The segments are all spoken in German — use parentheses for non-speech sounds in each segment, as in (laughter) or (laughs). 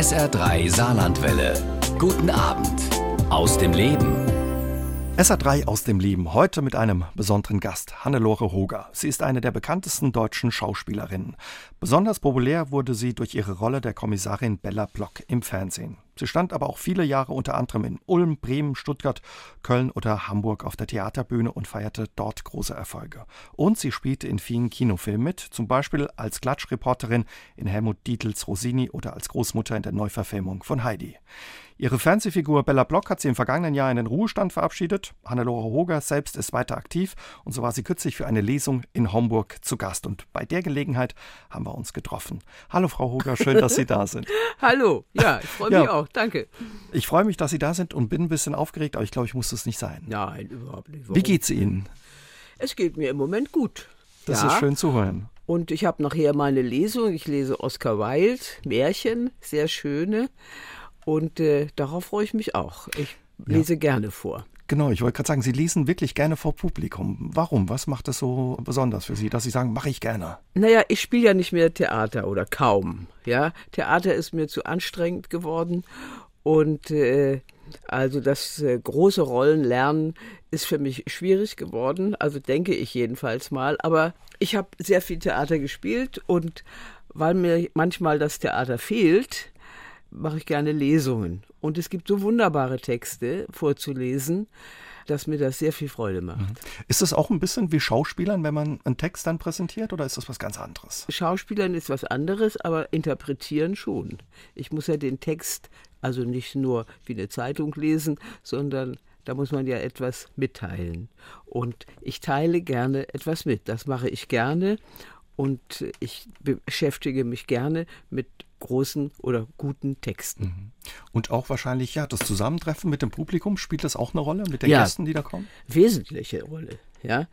SR3 Saarlandwelle. Guten Abend aus dem Leben. SA3 aus dem Leben, heute mit einem besonderen Gast, Hannelore Hoger. Sie ist eine der bekanntesten deutschen Schauspielerinnen. Besonders populär wurde sie durch ihre Rolle der Kommissarin Bella Block im Fernsehen. Sie stand aber auch viele Jahre unter anderem in Ulm, Bremen, Stuttgart, Köln oder Hamburg auf der Theaterbühne und feierte dort große Erfolge. Und sie spielte in vielen Kinofilmen mit, zum Beispiel als Klatschreporterin in Helmut Dietls Rosini oder als Großmutter in der Neuverfilmung von Heidi. Ihre Fernsehfigur Bella Block hat sie im vergangenen Jahr in den Ruhestand verabschiedet. Hannelore Hoger selbst ist weiter aktiv und so war sie kürzlich für eine Lesung in Homburg zu Gast. Und bei der Gelegenheit haben wir uns getroffen. Hallo Frau Hoger, schön, dass Sie da (laughs) sind. Hallo, ja, ich freue mich ja, auch, danke. Ich freue mich, dass Sie da sind und bin ein bisschen aufgeregt, aber ich glaube, ich muss das nicht sein. Nein, überhaupt nicht. Warum? Wie geht's Ihnen? Es geht mir im Moment gut. Das ja. ist schön zu hören. Und ich habe nachher meine Lesung. Ich lese Oscar Wilde, Märchen, sehr schöne. Und äh, darauf freue ich mich auch. Ich lese ja. gerne vor. Genau, ich wollte gerade sagen, Sie lesen wirklich gerne vor Publikum. Warum? Was macht das so besonders für Sie, dass Sie sagen, mache ich gerne? Naja, ich spiele ja nicht mehr Theater oder kaum. Ja, Theater ist mir zu anstrengend geworden und äh, also das äh, große Rollen lernen ist für mich schwierig geworden. Also denke ich jedenfalls mal. Aber ich habe sehr viel Theater gespielt und weil mir manchmal das Theater fehlt, mache ich gerne Lesungen. Und es gibt so wunderbare Texte vorzulesen, dass mir das sehr viel Freude macht. Mhm. Ist das auch ein bisschen wie Schauspielern, wenn man einen Text dann präsentiert, oder ist das was ganz anderes? Schauspielern ist was anderes, aber interpretieren schon. Ich muss ja den Text also nicht nur wie eine Zeitung lesen, sondern da muss man ja etwas mitteilen. Und ich teile gerne etwas mit. Das mache ich gerne und ich beschäftige mich gerne mit großen oder guten Texten. Mhm. Und auch wahrscheinlich, ja, das Zusammentreffen mit dem Publikum, spielt das auch eine Rolle mit den ja, Gästen, die da kommen? Wesentliche Rolle, ja.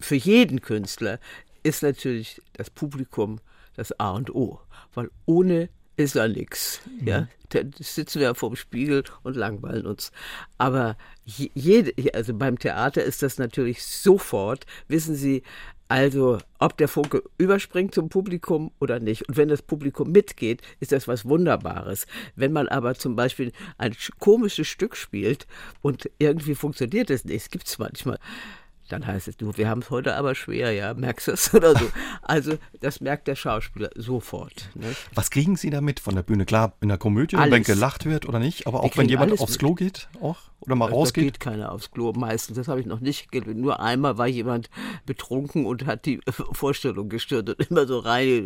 Für jeden Künstler ist natürlich das Publikum das A und O, weil ohne ist da nichts. Mhm. Ja, da sitzen wir vor dem Spiegel und langweilen uns. Aber jede, also beim Theater ist das natürlich sofort, wissen Sie, also, ob der Funke überspringt zum Publikum oder nicht. Und wenn das Publikum mitgeht, ist das was Wunderbares. Wenn man aber zum Beispiel ein komisches Stück spielt und irgendwie funktioniert es nicht, gibt es manchmal, dann heißt es, du, wir haben es heute aber schwer, ja, merkst du es oder so. (laughs) Also das merkt der Schauspieler sofort. Nicht? Was kriegen Sie damit von der Bühne? Klar, in der Komödie, alles. wenn gelacht wird oder nicht, aber auch wenn jemand aufs Klo geht, auch oder mal also, rausgeht? Da geht keiner aufs Klo meistens. Das habe ich noch nicht gelesen. Nur einmal war jemand betrunken und hat die (laughs) Vorstellung gestört und immer so rein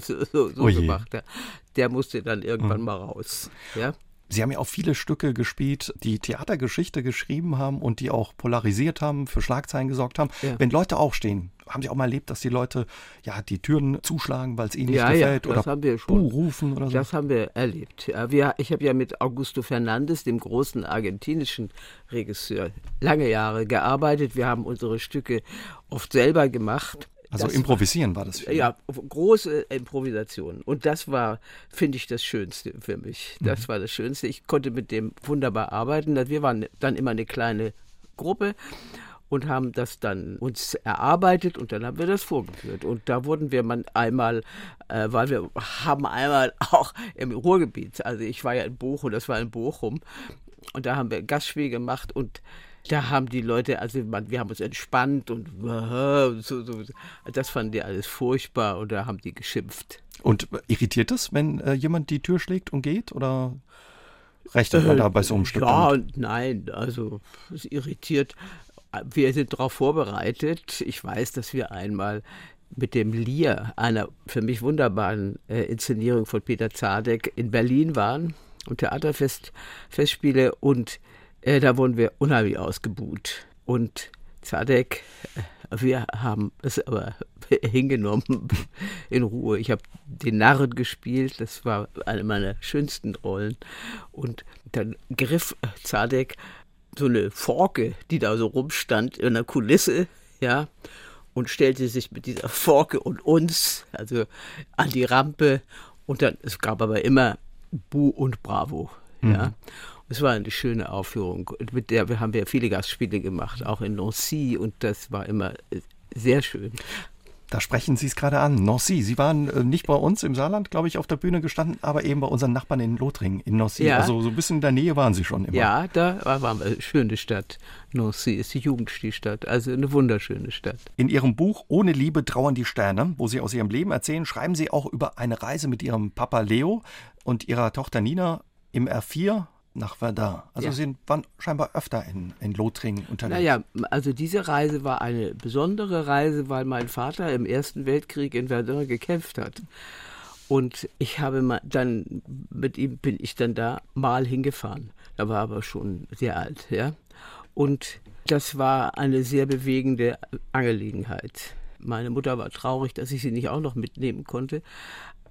so, so oh gemacht. Der musste dann irgendwann hm. mal raus. Ja. Sie haben ja auch viele Stücke gespielt, die Theatergeschichte geschrieben haben und die auch polarisiert haben, für Schlagzeilen gesorgt haben. Ja. Wenn Leute aufstehen, haben Sie auch mal erlebt, dass die Leute ja die Türen zuschlagen, weil es ihnen ja, nicht gefällt ja, das oder haben wir schon. rufen oder so? Das haben wir erlebt. Wir, ich habe ja mit Augusto Fernandes, dem großen argentinischen Regisseur, lange Jahre gearbeitet. Wir haben unsere Stücke oft selber gemacht. Also das improvisieren war, das für Ja, große Improvisation. Und das war, finde ich, das Schönste für mich. Das mhm. war das Schönste. Ich konnte mit dem wunderbar arbeiten. Wir waren dann immer eine kleine Gruppe und haben das dann uns erarbeitet und dann haben wir das vorgeführt. Und da wurden wir man einmal, äh, weil wir haben einmal (laughs) auch im Ruhrgebiet, also ich war ja in Bochum, das war in Bochum, und da haben wir Gastspiel gemacht und da haben die Leute, also man, wir haben uns entspannt und so, so, das fanden die alles furchtbar und da haben die geschimpft. Und irritiert es, wenn äh, jemand die Tür schlägt und geht oder rechnet man äh, da bei so einem Stück? Ja und nein, also es irritiert. Wir sind darauf vorbereitet. Ich weiß, dass wir einmal mit dem Lier, einer für mich wunderbaren äh, Inszenierung von Peter Zadek, in Berlin waren und Theaterfestspiele und äh, da wurden wir unheimlich ausgebuht. Und Zadek, äh, wir haben es aber (laughs) hingenommen (laughs) in Ruhe. Ich habe den Narren gespielt, das war eine meiner schönsten Rollen. Und dann griff Zadek so eine Forke, die da so rumstand in der Kulisse, ja, und stellte sich mit dieser Forke und uns, also an die Rampe. Und dann, es gab aber immer Bu und Bravo, mhm. ja. Es war eine schöne Aufführung. Mit der haben wir viele Gastspiele gemacht, auch in Nancy und das war immer sehr schön. Da sprechen Sie es gerade an. Nancy, Sie waren äh, nicht bei uns im Saarland, glaube ich, auf der Bühne gestanden, aber eben bei unseren Nachbarn in Lothringen, in Nancy. Ja. Also so ein bisschen in der Nähe waren Sie schon immer. Ja, da war eine schöne Stadt. Nancy ist die Jugendstilstadt, also eine wunderschöne Stadt. In Ihrem Buch Ohne Liebe trauern die Sterne, wo Sie aus Ihrem Leben erzählen, schreiben Sie auch über eine Reise mit Ihrem Papa Leo und Ihrer Tochter Nina im R4 nach Verdun. Also ja. Sie waren scheinbar öfter in, in Lothringen unterwegs. Naja, also diese Reise war eine besondere Reise, weil mein Vater im Ersten Weltkrieg in Verdun gekämpft hat. Und ich habe mal dann mit ihm bin ich dann da mal hingefahren. Da war aber schon sehr alt, ja. Und das war eine sehr bewegende Angelegenheit. Meine Mutter war traurig, dass ich sie nicht auch noch mitnehmen konnte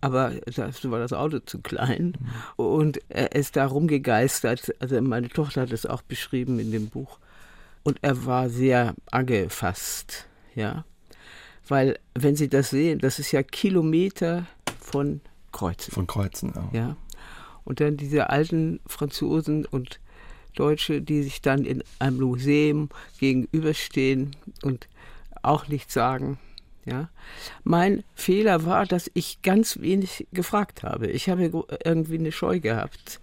aber dazu war das Auto zu klein. Und er ist da rumgegeistert. Also meine Tochter hat es auch beschrieben in dem Buch. Und er war sehr angefasst, ja. Weil, wenn Sie das sehen, das ist ja Kilometer von Kreuzen. Von Kreuzen, ja. ja. Und dann diese alten Franzosen und Deutsche, die sich dann in einem Museum gegenüberstehen und auch nichts sagen. Ja. Mein Fehler war, dass ich ganz wenig gefragt habe. Ich habe irgendwie eine Scheu gehabt,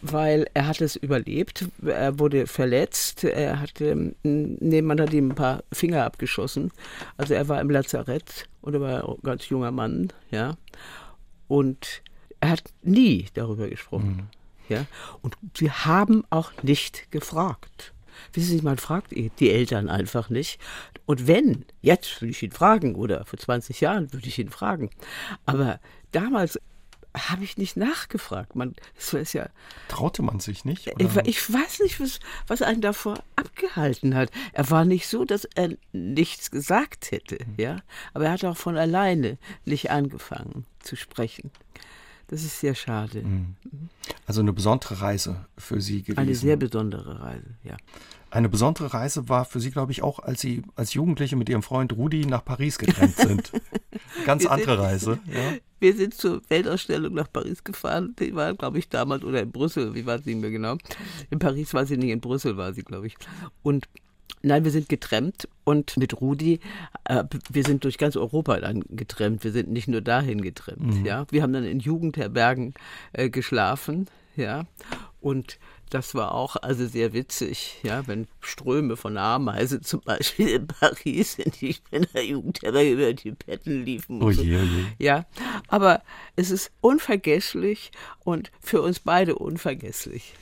weil er hat es überlebt. Er wurde verletzt. Er hatte, nee, man hat ihm ein paar Finger abgeschossen. Also er war im Lazarett und er war ein ganz junger Mann, ja. Und er hat nie darüber gesprochen. Mhm. Ja, und sie haben auch nicht gefragt. Wissen Sie, man fragt die Eltern einfach nicht. Und wenn, jetzt würde ich ihn fragen oder vor 20 Jahren würde ich ihn fragen. Aber damals habe ich nicht nachgefragt. Man, das ist ja, Traute man sich nicht? Oder? Ich weiß nicht, was, was einen davor abgehalten hat. Er war nicht so, dass er nichts gesagt hätte, mhm. ja. Aber er hat auch von alleine nicht angefangen zu sprechen. Das ist sehr schade. Mhm. Also eine besondere Reise für Sie gewesen. Eine sehr besondere Reise, ja. Eine besondere Reise war für Sie, glaube ich, auch, als Sie als Jugendliche mit Ihrem Freund Rudi nach Paris getrennt sind. (laughs) Ganz wir andere sind, Reise. Ja. Wir sind zur Weltausstellung nach Paris gefahren. Die war, glaube ich, damals, oder in Brüssel, wie war sie mehr genau. In Paris war sie nicht, in Brüssel war sie, glaube ich. Und Nein, wir sind getrennt und mit Rudi, äh, wir sind durch ganz Europa dann getrennt. Wir sind nicht nur dahin getrennt. Mhm. Ja, wir haben dann in Jugendherbergen äh, geschlafen. Ja, und das war auch also sehr witzig, ja, wenn Ströme von Ameisen zum Beispiel in Paris in die Jugendherberge über die Betten liefen. Oh je, oh je. Ja, aber es ist unvergesslich und für uns beide unvergesslich.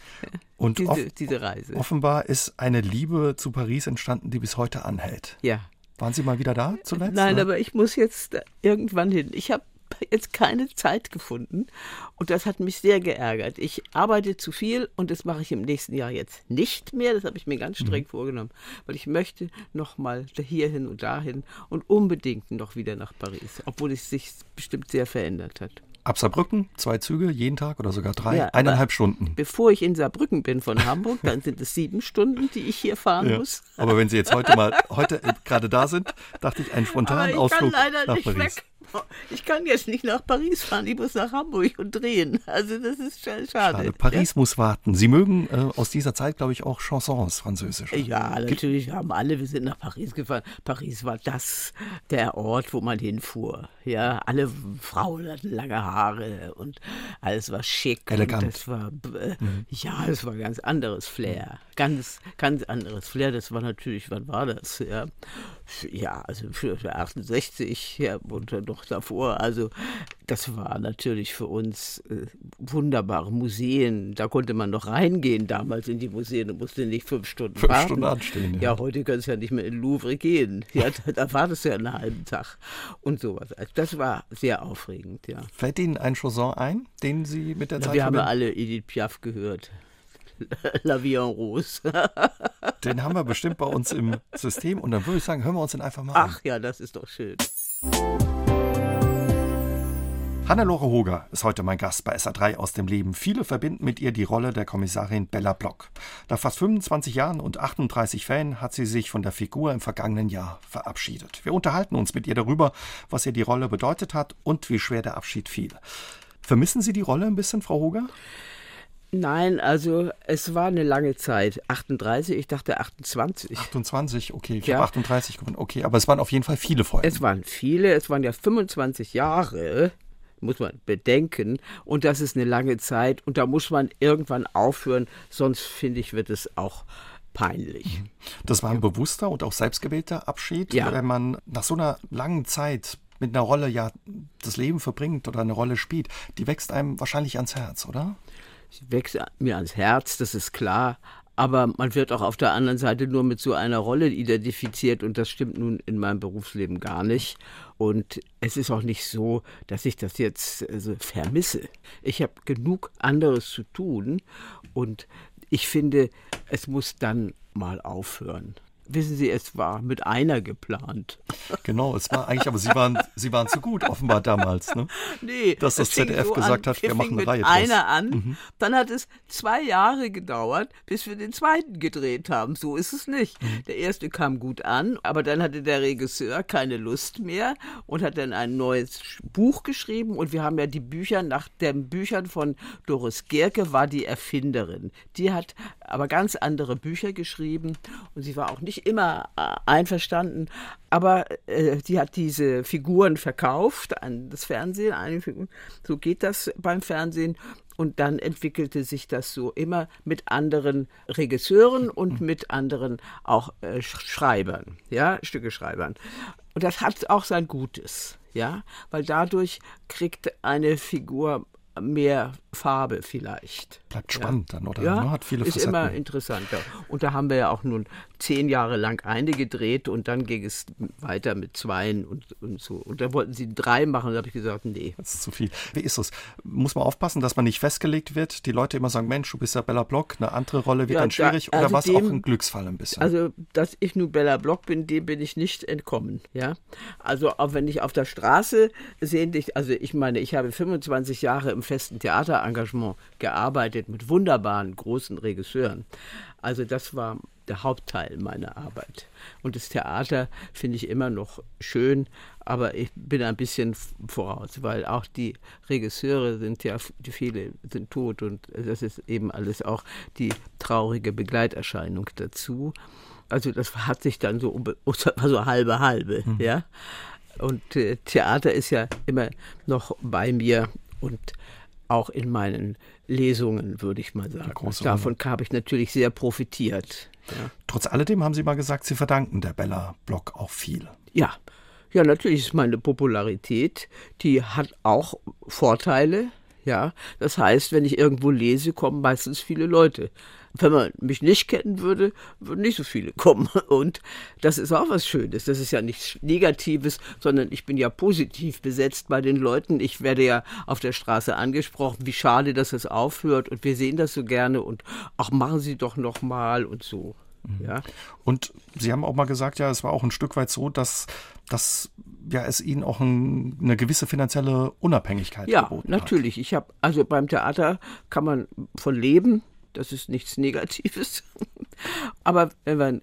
Und diese, diese Reise. Offenbar ist eine Liebe zu Paris entstanden, die bis heute anhält. Ja. Waren Sie mal wieder da zuletzt? Nein, oder? aber ich muss jetzt irgendwann hin. Ich habe jetzt keine Zeit gefunden und das hat mich sehr geärgert. Ich arbeite zu viel und das mache ich im nächsten Jahr jetzt nicht mehr. Das habe ich mir ganz streng mhm. vorgenommen, weil ich möchte noch mal hierhin und dahin und unbedingt noch wieder nach Paris, obwohl es sich bestimmt sehr verändert hat. Ab Saarbrücken, zwei Züge, jeden Tag oder sogar drei, ja, eineinhalb Stunden. Bevor ich in Saarbrücken bin von Hamburg, dann sind es sieben Stunden, die ich hier fahren ja. muss. Aber wenn Sie jetzt heute mal, heute gerade da sind, dachte ich, einen spontanen Ausflug nach Paris. Weg. (laughs) Ich kann jetzt nicht nach Paris fahren, ich muss nach Hamburg und drehen. Also das ist schade. schade. Paris ja? muss warten. Sie mögen äh, aus dieser Zeit, glaube ich, auch Chansons französisch. Ja, natürlich haben alle, wir sind nach Paris gefahren. Paris war das, der Ort, wo man hinfuhr. Ja, alle Frauen hatten lange Haare und alles war schick. Elegant. das war, äh, mhm. ja, es war ganz anderes Flair. Ganz, ganz anderes Flair. Das war natürlich, wann war das? Ja, ja also für 68 ja, und noch davor. Also das war natürlich für uns äh, wunderbare Museen. Da konnte man noch reingehen damals in die Museen und musste nicht fünf Stunden fünf warten. Stunden anstehen. Ja, ja heute kannst du ja nicht mehr in Louvre gehen. Ja, da, da wartest du ja einen halben Tag und sowas. Also das war sehr aufregend, ja. Fällt Ihnen ein Chanson ein, den Sie mit der Na, Zeit Wir haben ja alle Edith Piaf gehört. (laughs) La Vie en Rose. (laughs) Den haben wir bestimmt bei uns im System und dann würde ich sagen, hören wir uns den einfach mal Ach an. Ach ja, das ist doch schön. Hannelore Hoger ist heute mein Gast bei SA3 aus dem Leben. Viele verbinden mit ihr die Rolle der Kommissarin Bella Block. Nach fast 25 Jahren und 38 Fällen hat sie sich von der Figur im vergangenen Jahr verabschiedet. Wir unterhalten uns mit ihr darüber, was ihr die Rolle bedeutet hat und wie schwer der Abschied fiel. Vermissen Sie die Rolle ein bisschen, Frau Hoger? Nein, also es war eine lange Zeit. 38, ich dachte 28. 28, okay, ich ja. habe 38 gewonnen. Okay, aber es waren auf jeden Fall viele Folgen. Es waren viele, es waren ja 25 Jahre, muss man bedenken. Und das ist eine lange Zeit. Und da muss man irgendwann aufhören, sonst finde ich, wird es auch peinlich. Mhm. Das war ein bewusster und auch selbstgewählter Abschied, ja. wenn man nach so einer langen Zeit mit einer Rolle ja das Leben verbringt oder eine Rolle spielt, die wächst einem wahrscheinlich ans Herz, oder? Sie wächst mir ans Herz, das ist klar. Aber man wird auch auf der anderen Seite nur mit so einer Rolle identifiziert und das stimmt nun in meinem Berufsleben gar nicht. Und es ist auch nicht so, dass ich das jetzt also vermisse. Ich habe genug anderes zu tun und ich finde, es muss dann mal aufhören wissen Sie, es war mit einer geplant. Genau, es war eigentlich, aber Sie waren, Sie waren zu gut, offenbar damals, ne? (laughs) Nee. Dass das ZDF so gesagt an, hat, wir, machen eine Reihe draus. einer an, mhm. dann hat es zwei Jahre gedauert, bis wir den zweiten gedreht haben. So ist es nicht. Mhm. Der erste kam gut an, aber dann hatte der Regisseur keine Lust mehr und hat dann ein neues Buch geschrieben und wir haben ja die Bücher, nach den Büchern von Doris Gerke war die Erfinderin. Die hat aber ganz andere Bücher geschrieben und sie war auch nicht immer äh, einverstanden, aber äh, sie hat diese Figuren verkauft an das Fernsehen. So geht das beim Fernsehen. Und dann entwickelte sich das so immer mit anderen Regisseuren und mhm. mit anderen auch äh, Schreibern, ja, Stückeschreibern. Und das hat auch sein Gutes, ja, weil dadurch kriegt eine Figur mehr Farbe vielleicht. Bleibt spannend ja. dann, oder? Ja, hat viele ist Facetten. immer interessanter. Und da haben wir ja auch nun zehn Jahre lang eine gedreht und dann ging es weiter mit zweien und, und so. Und da wollten sie drei machen da habe ich gesagt, nee. Das ist zu viel. Wie ist es? Muss man aufpassen, dass man nicht festgelegt wird? Die Leute immer sagen, Mensch, du bist ja Bella Block, eine andere Rolle wird ja, dann schwierig. Da, also oder war es auch ein Glücksfall ein bisschen? Also, dass ich nun Bella Block bin, dem bin ich nicht entkommen. Ja? Also auch wenn ich auf der Straße sehen dich, also ich meine, ich habe 25 Jahre im festen Theaterengagement gearbeitet mit wunderbaren großen Regisseuren. Also das war der Hauptteil meiner Arbeit. Und das Theater finde ich immer noch schön, aber ich bin ein bisschen voraus, weil auch die Regisseure sind ja, viele sind tot und das ist eben alles auch die traurige Begleiterscheinung dazu. Also das hat sich dann so, so halbe halbe, mhm. ja. Und äh, Theater ist ja immer noch bei mir und auch in meinen Lesungen, würde ich mal sagen. Davon habe ich natürlich sehr profitiert. Ja. Trotz alledem haben Sie mal gesagt, Sie verdanken der Bella Block auch viel. Ja, ja, natürlich ist meine Popularität, die hat auch Vorteile. Ja, das heißt, wenn ich irgendwo lese, kommen meistens viele Leute. Wenn man mich nicht kennen würde, würden nicht so viele kommen. (laughs) Und das ist auch was Schönes. Das ist ja nichts Negatives, sondern ich bin ja positiv besetzt bei den Leuten. Ich werde ja auf der Straße angesprochen, wie schade, dass es aufhört. Und wir sehen das so gerne. Und ach, machen Sie doch noch mal und so. Mhm. Ja. Und Sie haben auch mal gesagt, ja, es war auch ein Stück weit so, dass, dass ja, es Ihnen auch ein, eine gewisse finanzielle Unabhängigkeit ja, geboten hat. Ja, natürlich. Ich habe, also beim Theater kann man von leben. Das ist nichts Negatives. (laughs) Aber wenn man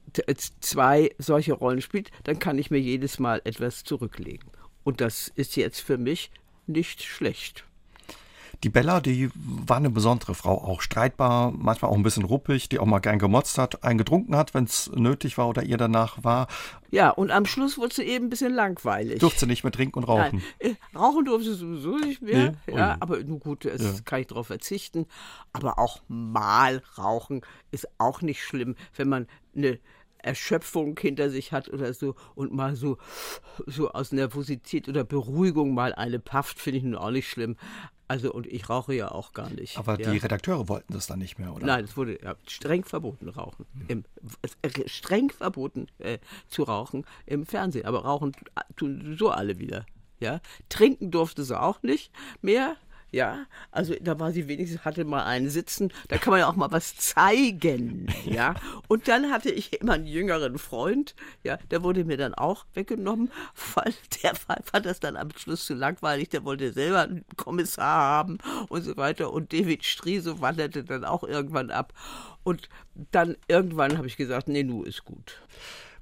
zwei solche Rollen spielt, dann kann ich mir jedes Mal etwas zurücklegen. Und das ist jetzt für mich nicht schlecht. Die Bella, die war eine besondere Frau, auch streitbar, manchmal auch ein bisschen ruppig, die auch mal gern gemotzt hat, einen getrunken hat, wenn es nötig war oder ihr danach war. Ja, und am Schluss wurde sie eben ein bisschen langweilig. Durfte sie nicht mehr trinken und rauchen? Nein, äh, rauchen durfte sie sowieso nicht mehr. Nee? Ja, aber nun gut, es ja. kann ich darauf verzichten. Aber auch mal rauchen ist auch nicht schlimm, wenn man eine Erschöpfung hinter sich hat oder so und mal so, so aus Nervosität oder Beruhigung mal eine pafft, finde ich nun auch nicht schlimm. Also und ich rauche ja auch gar nicht. Aber ja. die Redakteure wollten das dann nicht mehr, oder? Nein, es wurde ja, streng verboten rauchen. Im, äh, streng verboten äh, zu rauchen im Fernsehen. Aber rauchen tun so alle wieder. Ja, trinken durfte sie auch nicht mehr. Ja, also da war sie wenigstens, hatte mal einen Sitzen, da kann man ja auch mal was zeigen, (laughs) ja. Und dann hatte ich immer einen jüngeren Freund, ja, der wurde mir dann auch weggenommen, (laughs) weil der fand das dann am Schluss zu langweilig, der wollte selber einen Kommissar haben und so weiter. Und David Striese wanderte dann auch irgendwann ab. Und dann irgendwann habe ich gesagt, nee, nu ist gut.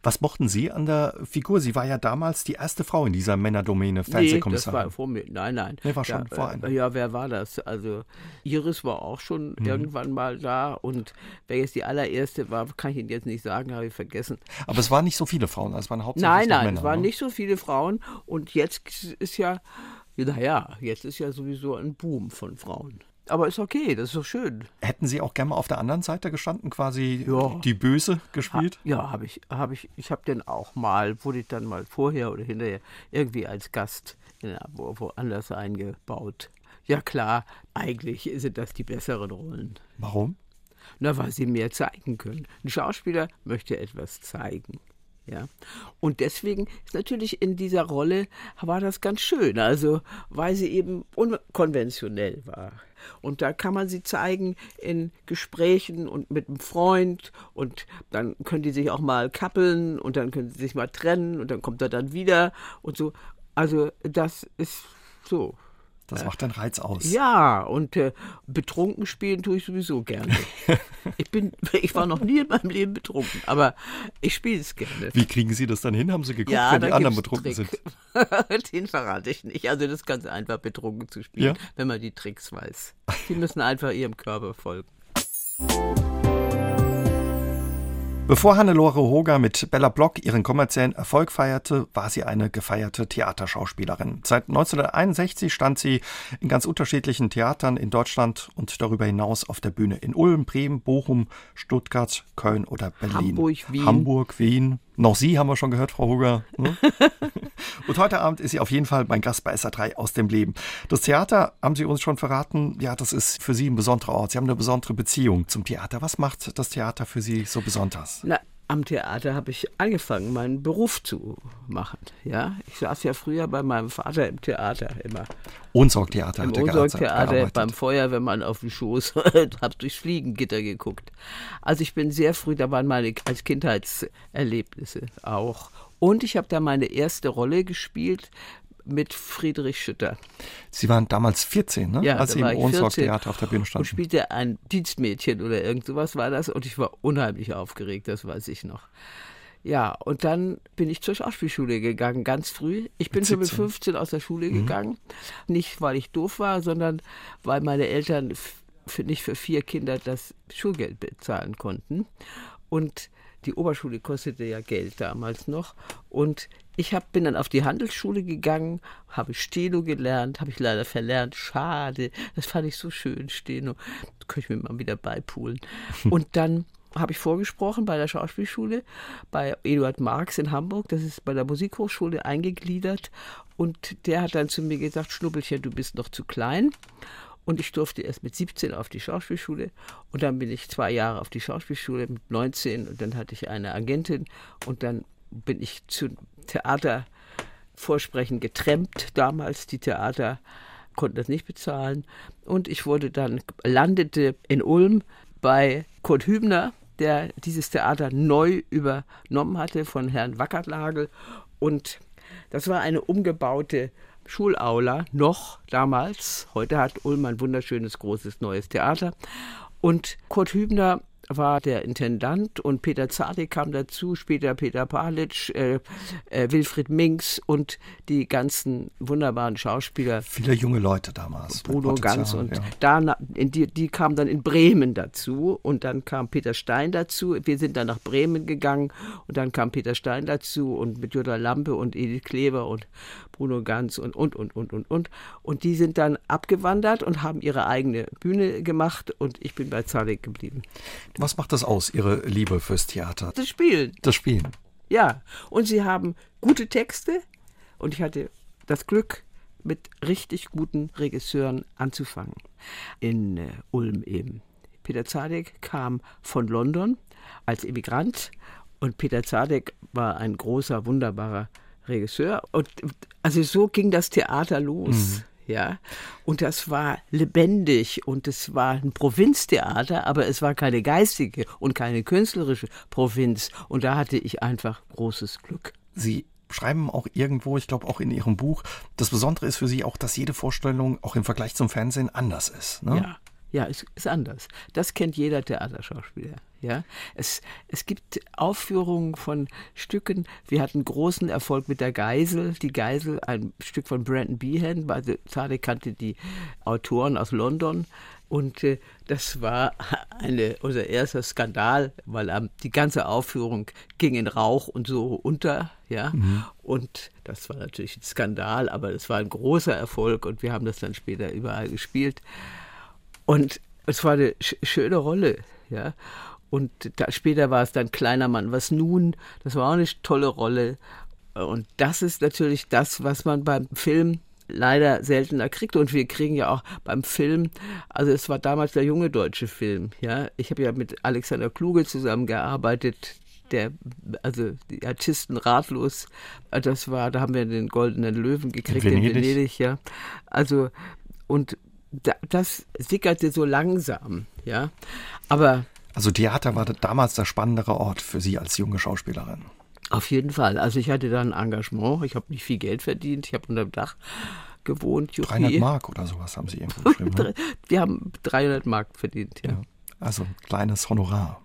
Was mochten Sie an der Figur? Sie war ja damals die erste Frau in dieser Männerdomäne, Fernsehkommissarin. Nee, das war vor mir. Nein, nein. Nee, war schon da, vor einem. Ja, wer war das? Also Iris war auch schon Mhm. irgendwann mal da und wer jetzt die allererste war, kann ich Ihnen jetzt nicht sagen, habe ich vergessen. Aber es waren nicht so viele Frauen, es waren hauptsächlich Nein, nein, Männer. es waren ne? nicht so viele Frauen und jetzt ist ja, naja, jetzt ist ja sowieso ein Boom von Frauen. Aber ist okay, das ist doch schön. Hätten Sie auch gerne mal auf der anderen Seite gestanden, quasi Ja. die Böse gespielt? Ja, habe ich, habe ich, ich habe den auch mal, wurde ich dann mal vorher oder hinterher irgendwie als Gast in, wo, woanders eingebaut. Ja klar, eigentlich sind das die besseren Rollen. Warum? Na, weil sie mehr zeigen können. Ein Schauspieler möchte etwas zeigen. Ja. Und deswegen ist natürlich in dieser Rolle war das ganz schön, also weil sie eben unkonventionell war. Und da kann man sie zeigen in Gesprächen und mit einem Freund und dann können die sich auch mal kappeln und dann können sie sich mal trennen und dann kommt er dann wieder und so. Also das ist so. Das macht den Reiz aus. Ja, und äh, betrunken spielen tue ich sowieso gerne. (laughs) ich, bin, ich war noch nie in meinem Leben betrunken, aber ich spiele es gerne. Wie kriegen Sie das dann hin? Haben Sie geguckt, Ja, wenn die anderen betrunken sind? (laughs) Den verrate ich nicht. Also das ist ganz einfach, betrunken zu spielen, Ja? wenn man die Tricks weiß. Die müssen einfach ihrem Körper folgen. Bevor Hannelore Hoger mit Bella Block ihren kommerziellen Erfolg feierte, war sie eine gefeierte Theaterschauspielerin. Seit 1961 stand sie in ganz unterschiedlichen Theatern in Deutschland und darüber hinaus auf der Bühne in Ulm, Bremen, Bochum, Stuttgart, Köln oder Berlin. Hamburg, Wien. Hamburg, Wien. Noch Sie haben wir schon gehört, Frau Hoger. Ne? (laughs) und heute Abend ist sie auf jeden Fall mein Gast bei SA3 aus dem Leben. Das Theater, haben Sie uns schon verraten, ja, das ist für Sie ein besonderer Ort. Sie haben eine besondere Beziehung zum Theater. Was macht das Theater für Sie so besonders? Na, am Theater habe ich angefangen, meinen Beruf zu machen. Ja, ich saß ja früher bei meinem Vater im Theater immer. Ohnsorgtheater Im er Ohnsorgtheater beim Feuerwehrmann auf dem Schoß, (laughs) hab durchs Fliegengitter geguckt. Also ich bin sehr früh, da waren meine als Kindheitserlebnisse auch. Und ich habe da meine erste Rolle gespielt mit Friedrich Schütter. Sie waren damals 14, ne? Ja, als Sie war im ich 14 Ohnsorgtheater auf der Bühne Und standen. spielte ein Dienstmädchen oder irgend sowas war das. Und ich war unheimlich aufgeregt, das weiß ich noch. Ja, und dann bin ich zur Schauspielschule gegangen, ganz früh. Ich bin Mit schon mit 17? 15 aus der Schule gegangen. Nicht, weil ich doof war, sondern weil meine Eltern für, nicht für vier Kinder das Schulgeld bezahlen konnten. Und die Oberschule kostete ja Geld damals noch. Und ich hab, bin dann auf die Handelsschule gegangen, habe Steno gelernt, habe ich leider verlernt. Schade, das fand ich so schön, Steno. Das könnte ich mir mal wieder beipulen. (laughs) Und dann habe ich vorgesprochen bei der Schauspielschule, bei Eduard Marx in Hamburg. Das ist bei der Musikhochschule eingegliedert. Und der hat dann zu mir gesagt, Schnuppelchen, du bist noch zu klein. Und ich durfte erst mit 17 auf die Schauspielschule. Und dann bin ich zwei Jahre auf die Schauspielschule mit 19. Und dann hatte ich eine Agentin. Und dann bin ich zu Theatervorsprechen getrennt. Damals die Theater konnten das nicht bezahlen. Und ich wurde dann, landete in Ulm bei Kurt Hübner, der dieses Theater neu übernommen hatte von Herrn Wackertlagel. Und das war eine umgebaute Schulaula, noch damals. Heute hat Ulm ein wunderschönes, großes, neues Theater. Und Kurt Hübner war der Intendant und Peter Zadek kam dazu, später Peter Palitsch, äh, äh, Wilfried Minks und die ganzen wunderbaren Schauspieler. Viele junge Leute damals. Bruno Ganz und ja. da, die, die kamen dann in Bremen dazu und dann kam Peter Stein dazu. Wir sind dann nach Bremen gegangen und dann kam Peter Stein dazu und mit Jutta Lampe und Edith Kleber und Bruno Ganz und und und und und und und die sind dann abgewandert und haben ihre eigene Bühne gemacht und ich bin bei Zadek geblieben. Was macht das aus, Ihre Liebe fürs Theater? Das Spielen, Das Spielen. ja. Und sie haben gute Texte und ich hatte das Glück, mit richtig guten Regisseuren anzufangen. In äh, Ulm eben. Peter Zadek kam von London als Emigrant und Peter Zadek war ein großer, wunderbarer Regisseur. Und also so ging das Theater los. Ja, und das war lebendig und es war ein Provinztheater, aber es war keine geistige und keine künstlerische Provinz. Und da hatte ich einfach großes Glück. Sie schreiben auch irgendwo, ich glaube auch in Ihrem Buch, das Besondere ist für Sie auch, dass jede Vorstellung auch im Vergleich zum Fernsehen anders ist. Ne? Ja, Ja, es ist anders. Das kennt jeder Theaterschauspieler. Ja, es, es gibt Aufführungen von Stücken. Wir hatten großen Erfolg mit der Geisel. Die Geisel, ein Stück von Brandon Behan, Zadek kannte die Autoren aus London. Und äh, das war (laughs) eine, unser erster Skandal, weil ähm, die ganze Aufführung ging in Rauch und so unter. Ja, mhm. und das war natürlich ein Skandal, aber es war ein großer Erfolg und wir haben das dann später überall gespielt. Und es war eine sch schöne Rolle, ja. Und da, später war es dann Kleiner Mann, was nun, das war auch eine tolle Rolle. Und das ist natürlich das, was man beim Film leider seltener kriegt. Und wir kriegen ja auch beim Film, also es war damals der junge deutsche Film, ja. Ich habe ja mit Alexander Kluge zusammengearbeitet, der, also die Artisten ratlos, das war, da haben wir den goldenen Löwen gekriegt in Venedig, in Venedig ja. Also, und das sickerte so langsam, ja. Aber. Also Theater war damals der spannendere Ort für Sie als junge Schauspielerin. Auf jeden Fall. Also ich hatte da ein Engagement. Ich habe nicht viel Geld verdient. Ich habe unter dem Dach gewohnt. Juppie. 300 Mark oder sowas haben Sie irgendwo (laughs) geschrieben. Ne? Wir haben 300 Mark verdient, ja. ja. Also ein kleines Honorar.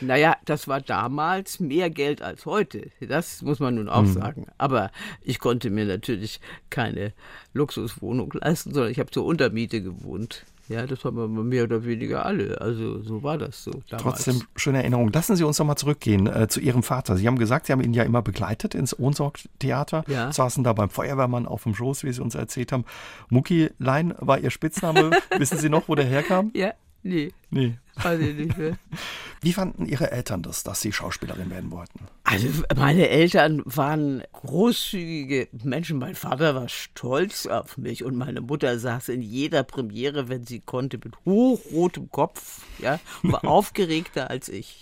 Naja, das war damals mehr Geld als heute. Das muss man nun auch mhm. sagen. Aber ich konnte mir natürlich keine Luxuswohnung leisten, sondern ich habe zur Untermiete gewohnt. Ja, das haben wir mehr oder weniger alle. Also so war das so damals. Trotzdem schöne Erinnerung. Lassen Sie uns noch mal zurückgehen äh, zu Ihrem Vater. Sie haben gesagt, Sie haben ihn ja immer begleitet ins Ohnsorg-Theater. Ja. Saßen da beim Feuerwehrmann auf dem Schoß, wie Sie uns erzählt haben. Mucki Lein war Ihr Spitzname. (laughs) Wissen Sie noch, wo der herkam? Ja, nee. Nee. Weiß ich nicht mehr. (laughs) Wie fanden Ihre Eltern das, dass Sie Schauspielerin werden wollten? Also meine Eltern waren großzügige Menschen. Mein Vater war stolz auf mich und meine Mutter saß in jeder Premiere, wenn sie konnte, mit hochrotem Kopf, ja, war (laughs) aufgeregter als ich.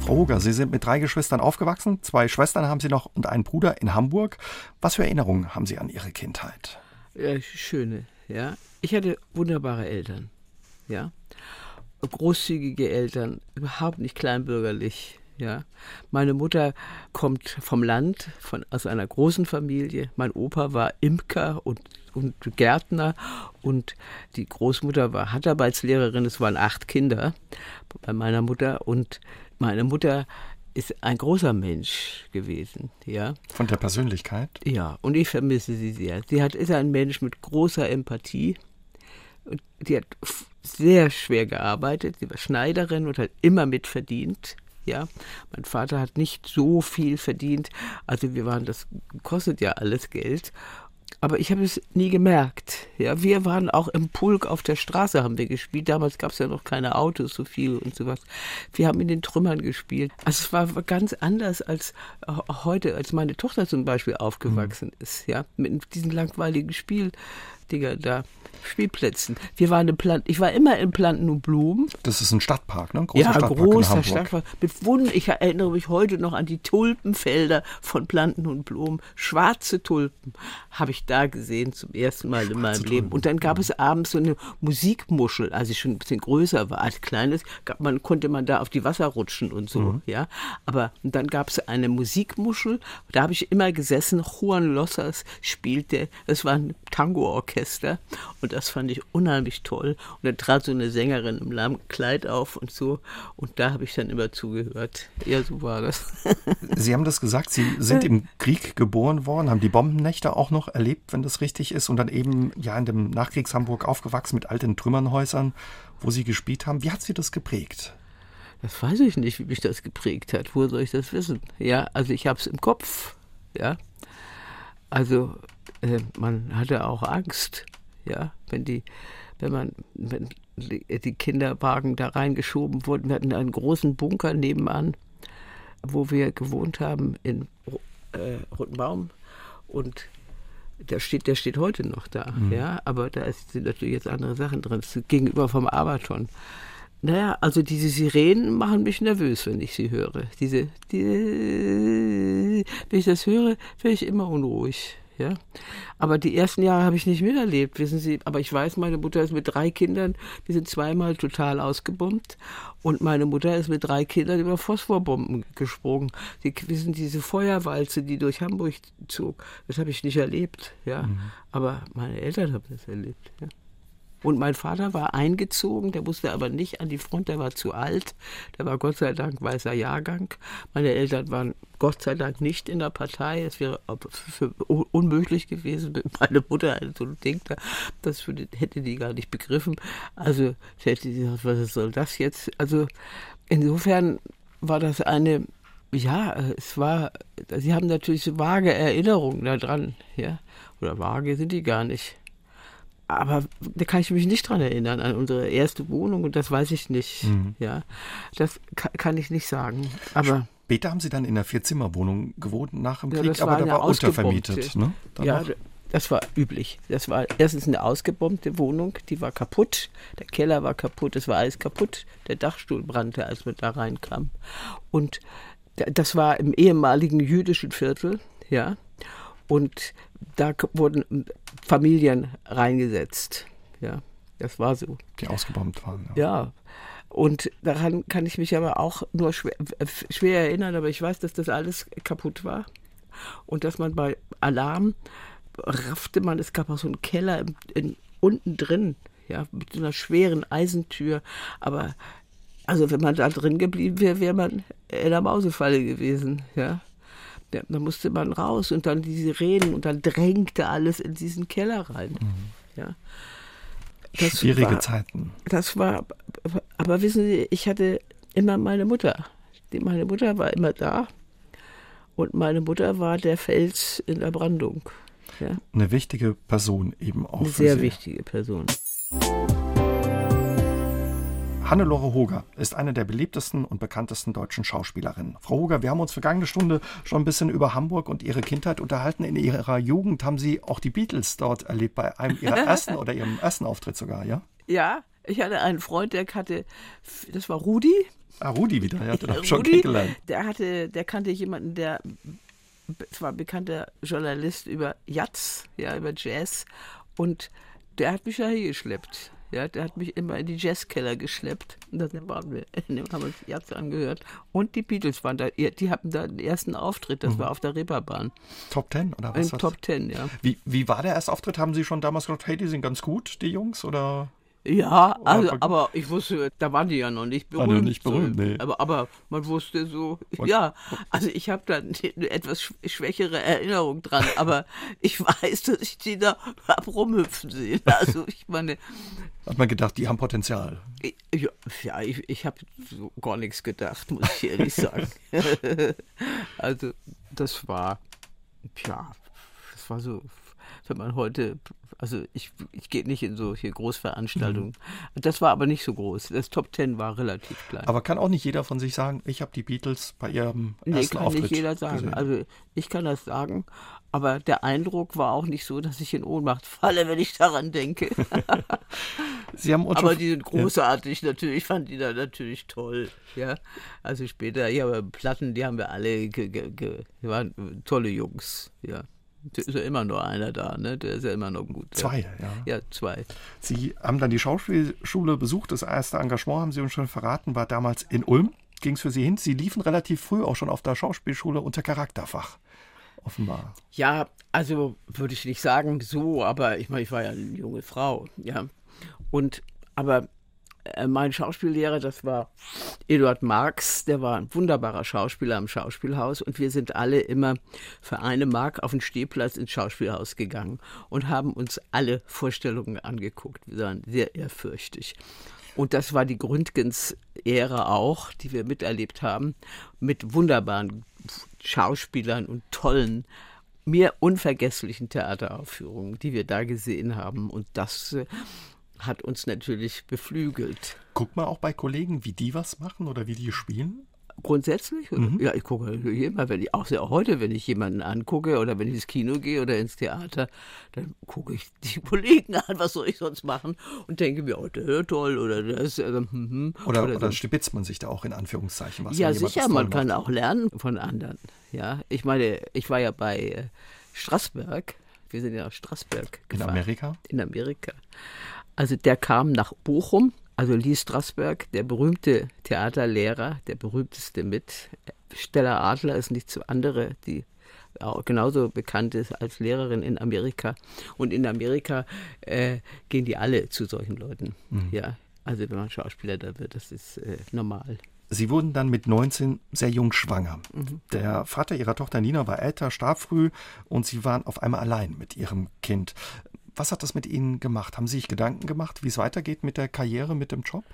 Frau Huger, Sie sind mit drei Geschwistern aufgewachsen. Zwei Schwestern haben Sie noch und einen Bruder in Hamburg. Was für Erinnerungen haben Sie an Ihre Kindheit? Ja, schöne, ja. Ich hatte wunderbare Eltern, ja. Großzügige Eltern, überhaupt nicht kleinbürgerlich, ja. Meine Mutter kommt vom Land, von, aus einer großen Familie. Mein Opa war Imker und, und Gärtner und die Großmutter war Handarbeitslehrerin. Es waren acht Kinder bei meiner Mutter und meine Mutter ist ein großer Mensch gewesen, ja. Von der Persönlichkeit? Ja, und ich vermisse sie sehr. Sie hat, ist ein Mensch mit großer Empathie, die hat sehr schwer gearbeitet, sie war Schneiderin und hat immer mitverdient. Ja, mein Vater hat nicht so viel verdient. Also wir waren, das kostet ja alles Geld. Aber ich habe es nie gemerkt. Ja, wir waren auch im Pulk auf der Straße, haben wir gespielt. Damals gab es ja noch keine Autos so viel und sowas. Wir haben in den Trümmern gespielt. Also es war ganz anders als äh, heute, als meine Tochter zum Beispiel aufgewachsen mhm. ist. Ja, mit diesen langweiligen Spieldinger da. Spielplätzen. Wir waren im Plan ich war immer in Planten und Blumen. Das ist ein Stadtpark, ne? Großer ja, Stadtpark großer Stadtpark. Mit Wunden. Ich erinnere mich heute noch an die Tulpenfelder von Planten und Blumen. Schwarze Tulpen habe ich da gesehen zum ersten Mal Schwarze in meinem Tulpen. Leben. Und dann gab es abends so eine Musikmuschel, als ich schon ein bisschen größer war, als kleines, man, konnte man da auf die Wasser rutschen und so, mhm. ja. Aber dann gab es eine Musikmuschel, da habe ich immer gesessen, Juan Lossas spielte, das war ein Tango-Orchester und das fand ich unheimlich toll. Und dann trat so eine Sängerin im langen Kleid auf und so. Und da habe ich dann immer zugehört. Ja, so war das. (laughs) Sie haben das gesagt, Sie sind im Krieg geboren worden, haben die Bombennächte auch noch erlebt, wenn das richtig ist. Und dann eben ja in dem Nachkriegshamburg aufgewachsen mit alten Trümmernhäusern, wo Sie gespielt haben. Wie hat Sie das geprägt? Das weiß ich nicht, wie mich das geprägt hat. Wo soll ich das wissen? Ja, also ich habe es im Kopf. Ja, also äh, man hatte auch Angst ja, wenn die, wenn man, wenn die Kinderwagen da reingeschoben wurden. Wir hatten einen großen Bunker nebenan, wo wir gewohnt haben in äh, Rotenbaum und der steht, der steht heute noch da, mhm. ja, aber da ist, sind natürlich jetzt andere Sachen drin. Gegenüber vom Abaton. Naja, also diese Sirenen machen mich nervös, wenn ich sie höre. Diese, die, wenn ich das höre, werde ich immer unruhig. Ja? Aber die ersten Jahre habe ich nicht miterlebt, wissen Sie. Aber ich weiß, meine Mutter ist mit drei Kindern, die sind zweimal total ausgebombt. Und meine Mutter ist mit drei Kindern über Phosphorbomben gesprungen. Sie wissen, diese Feuerwalze, die durch Hamburg zog, das habe ich nicht erlebt. Ja? Mhm. Aber meine Eltern haben das erlebt. Ja? Und mein Vater war eingezogen, der musste aber nicht an die Front, der war zu alt. Der war Gott sei Dank weißer Jahrgang. Meine Eltern waren Gott sei Dank nicht in der Partei. Es wäre unmöglich gewesen. Meine Mutter, so ein Ding, das hätte die gar nicht begriffen. Also hätte sie gesagt, was soll das jetzt? Also insofern war das eine ja, es war, sie haben natürlich vage Erinnerungen daran, ja. Oder vage sind die gar nicht. Aber da kann ich mich nicht dran erinnern, an unsere erste Wohnung und das weiß ich nicht. Mhm. Ja, das kann ich nicht sagen. Aber Später haben Sie dann in einer Vierzimmerwohnung gewohnt nach dem Krieg, ja, aber da war untervermietet. Ne? Ja, das war üblich. Das war erstens eine ausgebombte Wohnung, die war kaputt. Der Keller war kaputt, es war alles kaputt. Der Dachstuhl brannte, als wir da reinkamen. Und das war im ehemaligen jüdischen Viertel, ja. Und da wurden Familien reingesetzt. Ja, das war so. Die ausgebombt waren. Ja. ja. Und daran kann ich mich aber auch nur schwer, schwer, erinnern, aber ich weiß, dass das alles kaputt war. Und dass man bei Alarm raffte man, es gab auch so einen Keller in, in, unten drin, ja, mit einer schweren Eisentür. Aber also wenn man da drin geblieben wäre, wäre man in der Mausefalle gewesen, ja. Ja, da musste man raus und dann diese Reden und dann drängte alles in diesen Keller rein. Mhm. Ja. Das Schwierige war, Zeiten. Das war, aber wissen Sie, ich hatte immer meine Mutter. Meine Mutter war immer da und meine Mutter war der Fels in der Brandung. Ja. Eine wichtige Person eben auch. Eine sehr Sie. wichtige Person. Hannelore Hoger ist eine der beliebtesten und bekanntesten deutschen Schauspielerinnen. Frau Hoger, wir haben uns vergangene Stunde schon ein bisschen über Hamburg und Ihre Kindheit unterhalten. In Ihrer Jugend haben Sie auch die Beatles dort erlebt, bei einem Ihrer (laughs) ersten oder Ihrem ersten Auftritt sogar, ja? Ja, ich hatte einen Freund, der hatte, das war Rudi. Ah, Rudi wieder, ja, den habe ich (laughs) schon kennengelernt. Der hatte, der kannte jemanden, der zwar bekannter Journalist über Jazz, ja, über Jazz und der hat mich da hingeschleppt. Ja, der hat mich immer in die Jazzkeller geschleppt. Und dann waren wir, (laughs) haben uns Jazz angehört. Und die Beatles waren da. Die hatten da den ersten Auftritt. Das mhm. war auf der Reeperbahn. Top Ten oder was? In Top Ten, ja. Wie, wie war der erste Auftritt? Haben Sie schon damals gesagt, hey, die sind ganz gut, die Jungs? Oder? Ja, also, aber ich wusste, da waren die ja noch nicht berühmt. Noch nicht berühmt, so. nee. aber, aber man wusste so, und, ja, also ich habe da eine etwas schwächere Erinnerung dran, (laughs) aber ich weiß, dass ich die da hab rumhüpfen sehen. (laughs) Also ich meine. Hat man gedacht, die haben Potenzial? Ja, ja ich, ich habe so gar nichts gedacht, muss ich ehrlich sagen. (laughs) also das war, ja, das war so wenn man heute, also ich, ich gehe nicht in solche Großveranstaltungen. Mhm. Das war aber nicht so groß. Das Top Ten war relativ klein. Aber kann auch nicht jeder von sich sagen, ich habe die Beatles bei ihrem nee, ersten kann Auftritt nicht jeder sagen. Gesehen. Also ich kann das sagen, aber der Eindruck war auch nicht so, dass ich in Ohnmacht falle, wenn ich daran denke. (laughs) Sie haben aber die sind großartig ja. natürlich, ich fand die da natürlich toll. Ja, also später, ja, aber Platten, die haben wir alle, ge, ge, ge, waren tolle Jungs, ja. Da ist ja immer nur einer da, ne? Der ist ja immer noch gut. Zwei, ja. Ja, zwei. Sie haben dann die Schauspielschule besucht. Das erste Engagement, haben Sie uns schon verraten, war damals in Ulm. Ging es für Sie hin? Sie liefen relativ früh auch schon auf der Schauspielschule unter Charakterfach. Offenbar. Ja, also würde ich nicht sagen so, aber ich meine, ich war ja eine junge Frau, ja. Und aber mein Schauspiellehrer, das war Eduard Marx, der war ein wunderbarer Schauspieler am Schauspielhaus und wir sind alle immer für eine Mark auf den Stehplatz ins Schauspielhaus gegangen und haben uns alle Vorstellungen angeguckt. Wir waren sehr ehrfürchtig. Und das war die Gründgens-Ära auch, die wir miterlebt haben, mit wunderbaren Schauspielern und tollen, mir unvergesslichen Theateraufführungen, die wir da gesehen haben. Und das äh, hat uns natürlich beflügelt. Guckt man auch bei Kollegen, wie die was machen oder wie die spielen? Grundsätzlich? Mhm. Ja, ich gucke immer, wenn ich, auch sehr heute, wenn ich jemanden angucke oder wenn ich ins Kino gehe oder ins Theater, dann gucke ich die (laughs) Kollegen an, was soll ich sonst machen und denke mir, oh, der toll oder das. Also, hm, hm, oder, oder, oder stibitzt man sich da auch in Anführungszeichen was? Ja, sicher, man kann auch lernen von anderen. Ja, ich meine, ich war ja bei äh, Straßberg. Wir sind ja nach Straßberg gefahren. In Amerika? In Amerika. Also der kam nach Bochum, also Lee Strasberg, der berühmte Theaterlehrer, der berühmteste mit. Stella Adler ist nicht zu andere, die auch genauso bekannt ist als Lehrerin in Amerika. Und in Amerika äh, gehen die alle zu solchen Leuten. Mhm. Ja, also wenn man Schauspieler da wird, das ist äh, normal. Sie wurden dann mit 19 sehr jung schwanger. Mhm. Der Vater ihrer Tochter Nina war älter, starb früh und sie waren auf einmal allein mit ihrem Kind. Was hat das mit Ihnen gemacht? Haben Sie sich Gedanken gemacht, wie es weitergeht mit der Karriere, mit dem Job?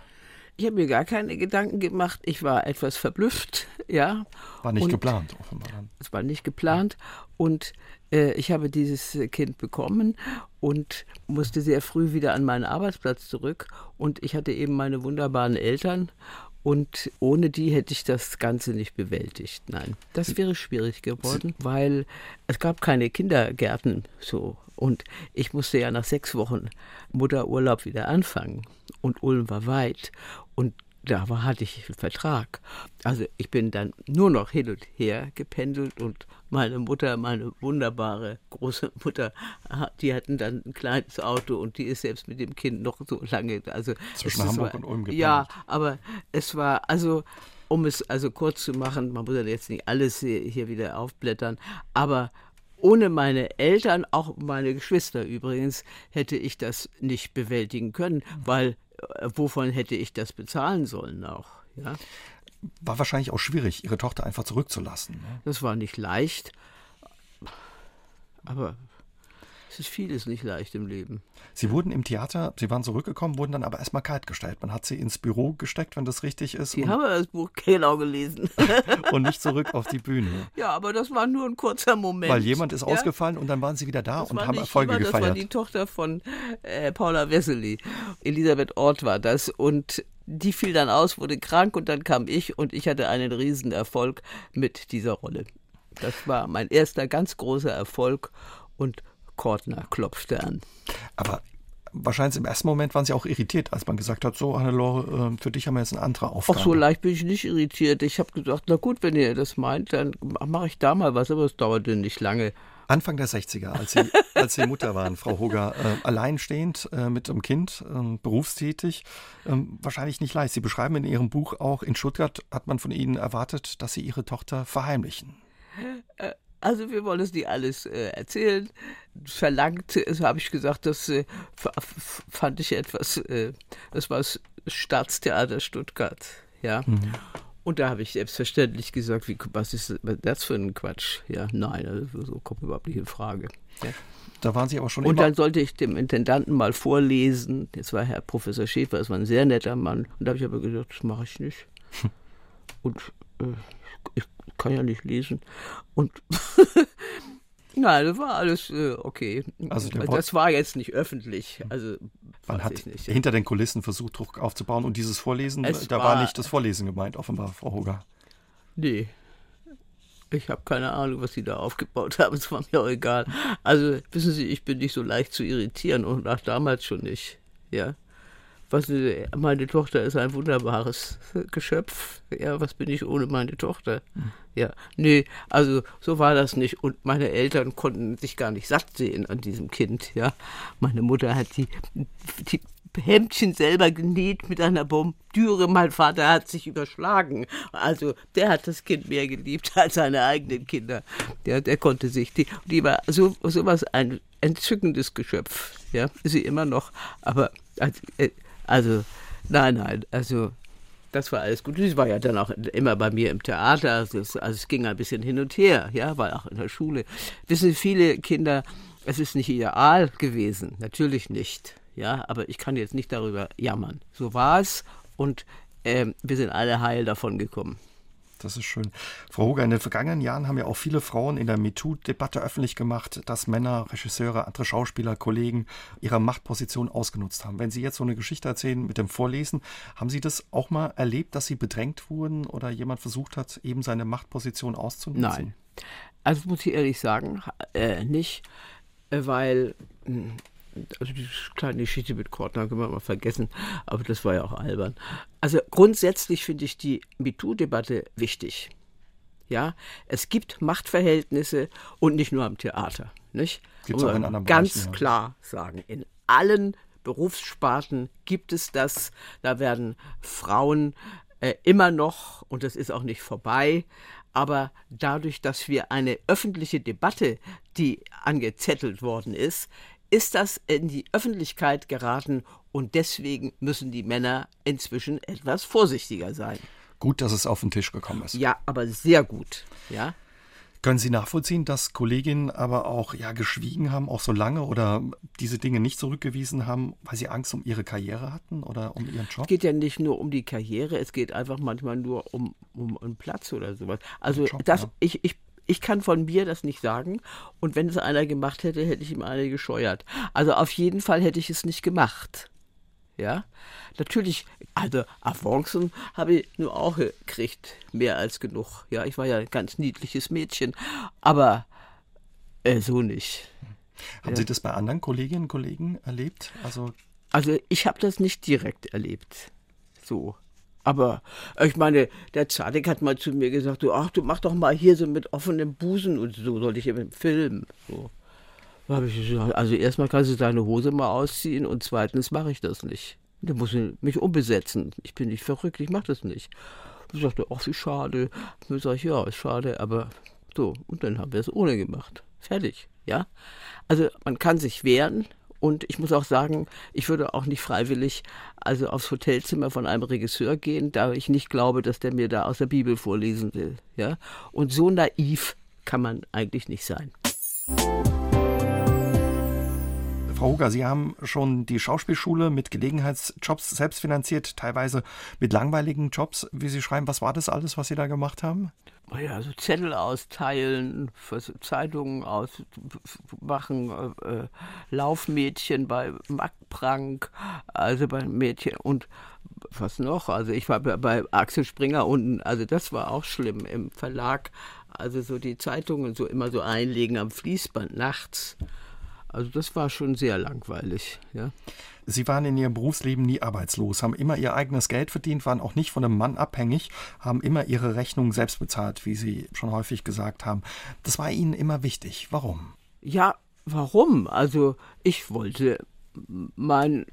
Ich habe mir gar keine Gedanken gemacht. Ich war etwas verblüfft, (laughs) ja. War nicht und geplant, offenbar. Es war nicht geplant. Und äh, ich habe dieses Kind bekommen und musste sehr früh wieder an meinen Arbeitsplatz zurück. Und ich hatte eben meine wunderbaren Eltern. Und ohne die hätte ich das Ganze nicht bewältigt. Nein, das wäre schwierig geworden, weil es gab keine Kindergärten so. Und ich musste ja nach sechs Wochen Mutterurlaub wieder anfangen. Und Ulm war weit. Und da war, hatte ich einen Vertrag. Also ich bin dann nur noch hin und her gependelt und meine Mutter, meine wunderbare große Mutter, die hatten dann ein kleines Auto und die ist selbst mit dem Kind noch so lange. Also Zwischen Hamburg war, und Ulm gependelt. Ja, aber es war, also um es also kurz zu machen, man muss ja jetzt nicht alles hier wieder aufblättern, aber ohne meine Eltern, auch meine Geschwister übrigens, hätte ich das nicht bewältigen können, weil äh, wovon hätte ich das bezahlen sollen auch? Ja? War wahrscheinlich auch schwierig, Ihre Tochter einfach zurückzulassen. Ne? Das war nicht leicht, aber es ist vieles nicht leicht im Leben. Sie wurden im Theater, Sie waren zurückgekommen, wurden dann aber erstmal kaltgestellt. Man hat Sie ins Büro gesteckt, wenn das richtig ist. Sie haben das Buch genau gelesen. (laughs) und nicht zurück auf die Bühne. Ja, aber das war nur ein kurzer Moment. Weil jemand ist ja? ausgefallen und dann waren Sie wieder da das und haben Erfolge jemand, gefeiert. Das war die Tochter von äh, Paula Wessely. Elisabeth Ort war das. Und die fiel dann aus, wurde krank und dann kam ich und ich hatte einen riesen Erfolg mit dieser Rolle. Das war mein erster ganz großer Erfolg und Kortner klopfte an. Aber wahrscheinlich im ersten Moment waren Sie auch irritiert, als man gesagt hat, so Hannelore, ähm, für dich haben wir jetzt eine andere Aufgabe. Ach, so leicht bin ich nicht irritiert. Ich habe gedacht, na gut, wenn ihr das meint, dann mache ich da mal was, aber es dauerte nicht lange. Anfang der 60er, als Sie, (laughs) als Sie Mutter waren, Frau Hoger, äh, alleinstehend äh, mit einem Kind, äh, berufstätig, ähm, wahrscheinlich nicht leicht. Sie beschreiben in Ihrem Buch auch, in Stuttgart hat man von Ihnen erwartet, dass Sie Ihre Tochter verheimlichen. Also wir wollen es nicht alles äh, erzählen. Verlangt, äh, habe ich gesagt, das äh, fand ich etwas, äh, das war das Staatstheater Stuttgart, ja. Mhm. Und da habe ich selbstverständlich gesagt, wie, was ist das für ein Quatsch? Ja, nein, also so kommt überhaupt nicht in Frage. Ja. Da waren Sie aber schon. Und dann sollte ich dem Intendanten mal vorlesen. Jetzt war Herr Professor Schäfer, das war ein sehr netter Mann. Und da habe ich aber gesagt, das mache ich nicht. Und äh, ich kann ja nicht lesen. Und (laughs) Nein, das war alles äh, okay. Also das war jetzt nicht öffentlich. Also man hat hinter den Kulissen versucht, Druck aufzubauen und dieses Vorlesen, es da war, war, nicht das Vorlesen gemeint, offenbar, Frau Hoger. Nee. Ich habe keine Ahnung, was Sie da aufgebaut haben. Es war mir auch egal. Also, wissen Sie, ich bin nicht so leicht zu irritieren und auch damals schon nicht. Ja was, meine Tochter ist ein wunderbares (laughs) Geschöpf. Ja, was bin ich ohne meine Tochter? Ja, nee, also so war das nicht. Und meine Eltern konnten sich gar nicht satt sehen an diesem Kind. Ja, meine Mutter hat die, die Hemdchen selber genäht mit einer Bombdüre. Mein Vater hat sich überschlagen. Also der hat das Kind mehr geliebt (laughs) als seine eigenen Kinder. Der, der konnte sich, die, die war so sowas ein entzückendes Geschöpf. Ja, ist sie immer noch. Aber also, äh, also, nein, nein, also das war alles gut. Sie war ja dann auch immer bei mir im Theater. Also es, also es ging ein bisschen hin und her, ja, war auch in der Schule. Wissen viele Kinder, es ist nicht ideal gewesen, natürlich nicht, ja, aber ich kann jetzt nicht darüber jammern. So war es und äh, wir sind alle heil davon gekommen. Das ist schön. Frau Hoger, in den vergangenen Jahren haben ja auch viele Frauen in der MeToo-Debatte öffentlich gemacht, dass Männer, Regisseure, andere Schauspieler, Kollegen ihre Machtposition ausgenutzt haben. Wenn Sie jetzt so eine Geschichte erzählen mit dem Vorlesen, haben Sie das auch mal erlebt, dass Sie bedrängt wurden oder jemand versucht hat, eben seine Machtposition auszunutzen? Nein. Also muss ich ehrlich sagen, äh, nicht, äh, weil hm, also die kleine Geschichte mit Kortner können wir mal vergessen, aber das war ja auch albern. Also grundsätzlich finde ich die MeToo-Debatte wichtig. Ja, es gibt Machtverhältnisse und nicht nur am Theater, nicht? Gibt's auch in anderen ganz Bereichen, klar sagen, in allen Berufssparten gibt es das. Da werden Frauen äh, immer noch, und das ist auch nicht vorbei, Aber dadurch, dass wir eine öffentliche Debatte, die angezettelt worden ist, ist das in die Öffentlichkeit geraten und deswegen müssen die Männer inzwischen etwas vorsichtiger sein. Gut, dass es auf den Tisch gekommen ist. Ja, aber sehr gut. Ja. Können Sie nachvollziehen, dass Kolleginnen aber auch ja geschwiegen haben, auch so lange oder diese Dinge nicht zurückgewiesen haben, weil sie Angst um ihre Karriere hatten oder um ihren Job? Es geht ja nicht nur um die Karriere, es geht einfach manchmal nur um, um einen Platz oder sowas. Also Job, das, ja. ich, ich ich kann von mir das nicht sagen. Und wenn es einer gemacht hätte, hätte ich ihm eine gescheuert. Also auf jeden Fall hätte ich es nicht gemacht. Ja, natürlich, also Avancen habe ich nur auch gekriegt, mehr als genug. Ja, ich war ja ein ganz niedliches Mädchen, aber äh, so nicht. Haben ja. Sie das bei anderen Kolleginnen und Kollegen erlebt? Also, also ich habe das nicht direkt erlebt. So. Aber ich meine, der Zadig hat mal zu mir gesagt, du, ach, du mach doch mal hier so mit offenem Busen und so, soll ich im Film. So ich gesagt, also erstmal kannst du deine Hose mal ausziehen und zweitens mache ich das nicht. Der muss mich umbesetzen. Ich bin nicht verrückt, ich mache das nicht. Ich sagte, ach, wie schade. Und sag ich, ja, ist schade, aber so. Und dann haben wir es ohne gemacht. Fertig, ja. Also man kann sich wehren und ich muss auch sagen, ich würde auch nicht freiwillig also aufs Hotelzimmer von einem Regisseur gehen, da ich nicht glaube, dass der mir da aus der Bibel vorlesen will, ja. Und so naiv kann man eigentlich nicht sein. Frau Huger, Sie haben schon die Schauspielschule mit Gelegenheitsjobs selbst finanziert, teilweise mit langweiligen Jobs, wie Sie schreiben. Was war das alles, was Sie da gemacht haben? Ja, so Zettel austeilen, Zeitungen ausmachen, äh, Laufmädchen bei Mackprank, also bei Mädchen und was noch? Also ich war bei Axel Springer unten, also das war auch schlimm im Verlag. Also so die Zeitungen so immer so einlegen am Fließband nachts. Also das war schon sehr langweilig. Ja. Sie waren in Ihrem Berufsleben nie arbeitslos, haben immer Ihr eigenes Geld verdient, waren auch nicht von einem Mann abhängig, haben immer Ihre Rechnungen selbst bezahlt, wie Sie schon häufig gesagt haben. Das war Ihnen immer wichtig. Warum? Ja, warum? Also ich wollte mein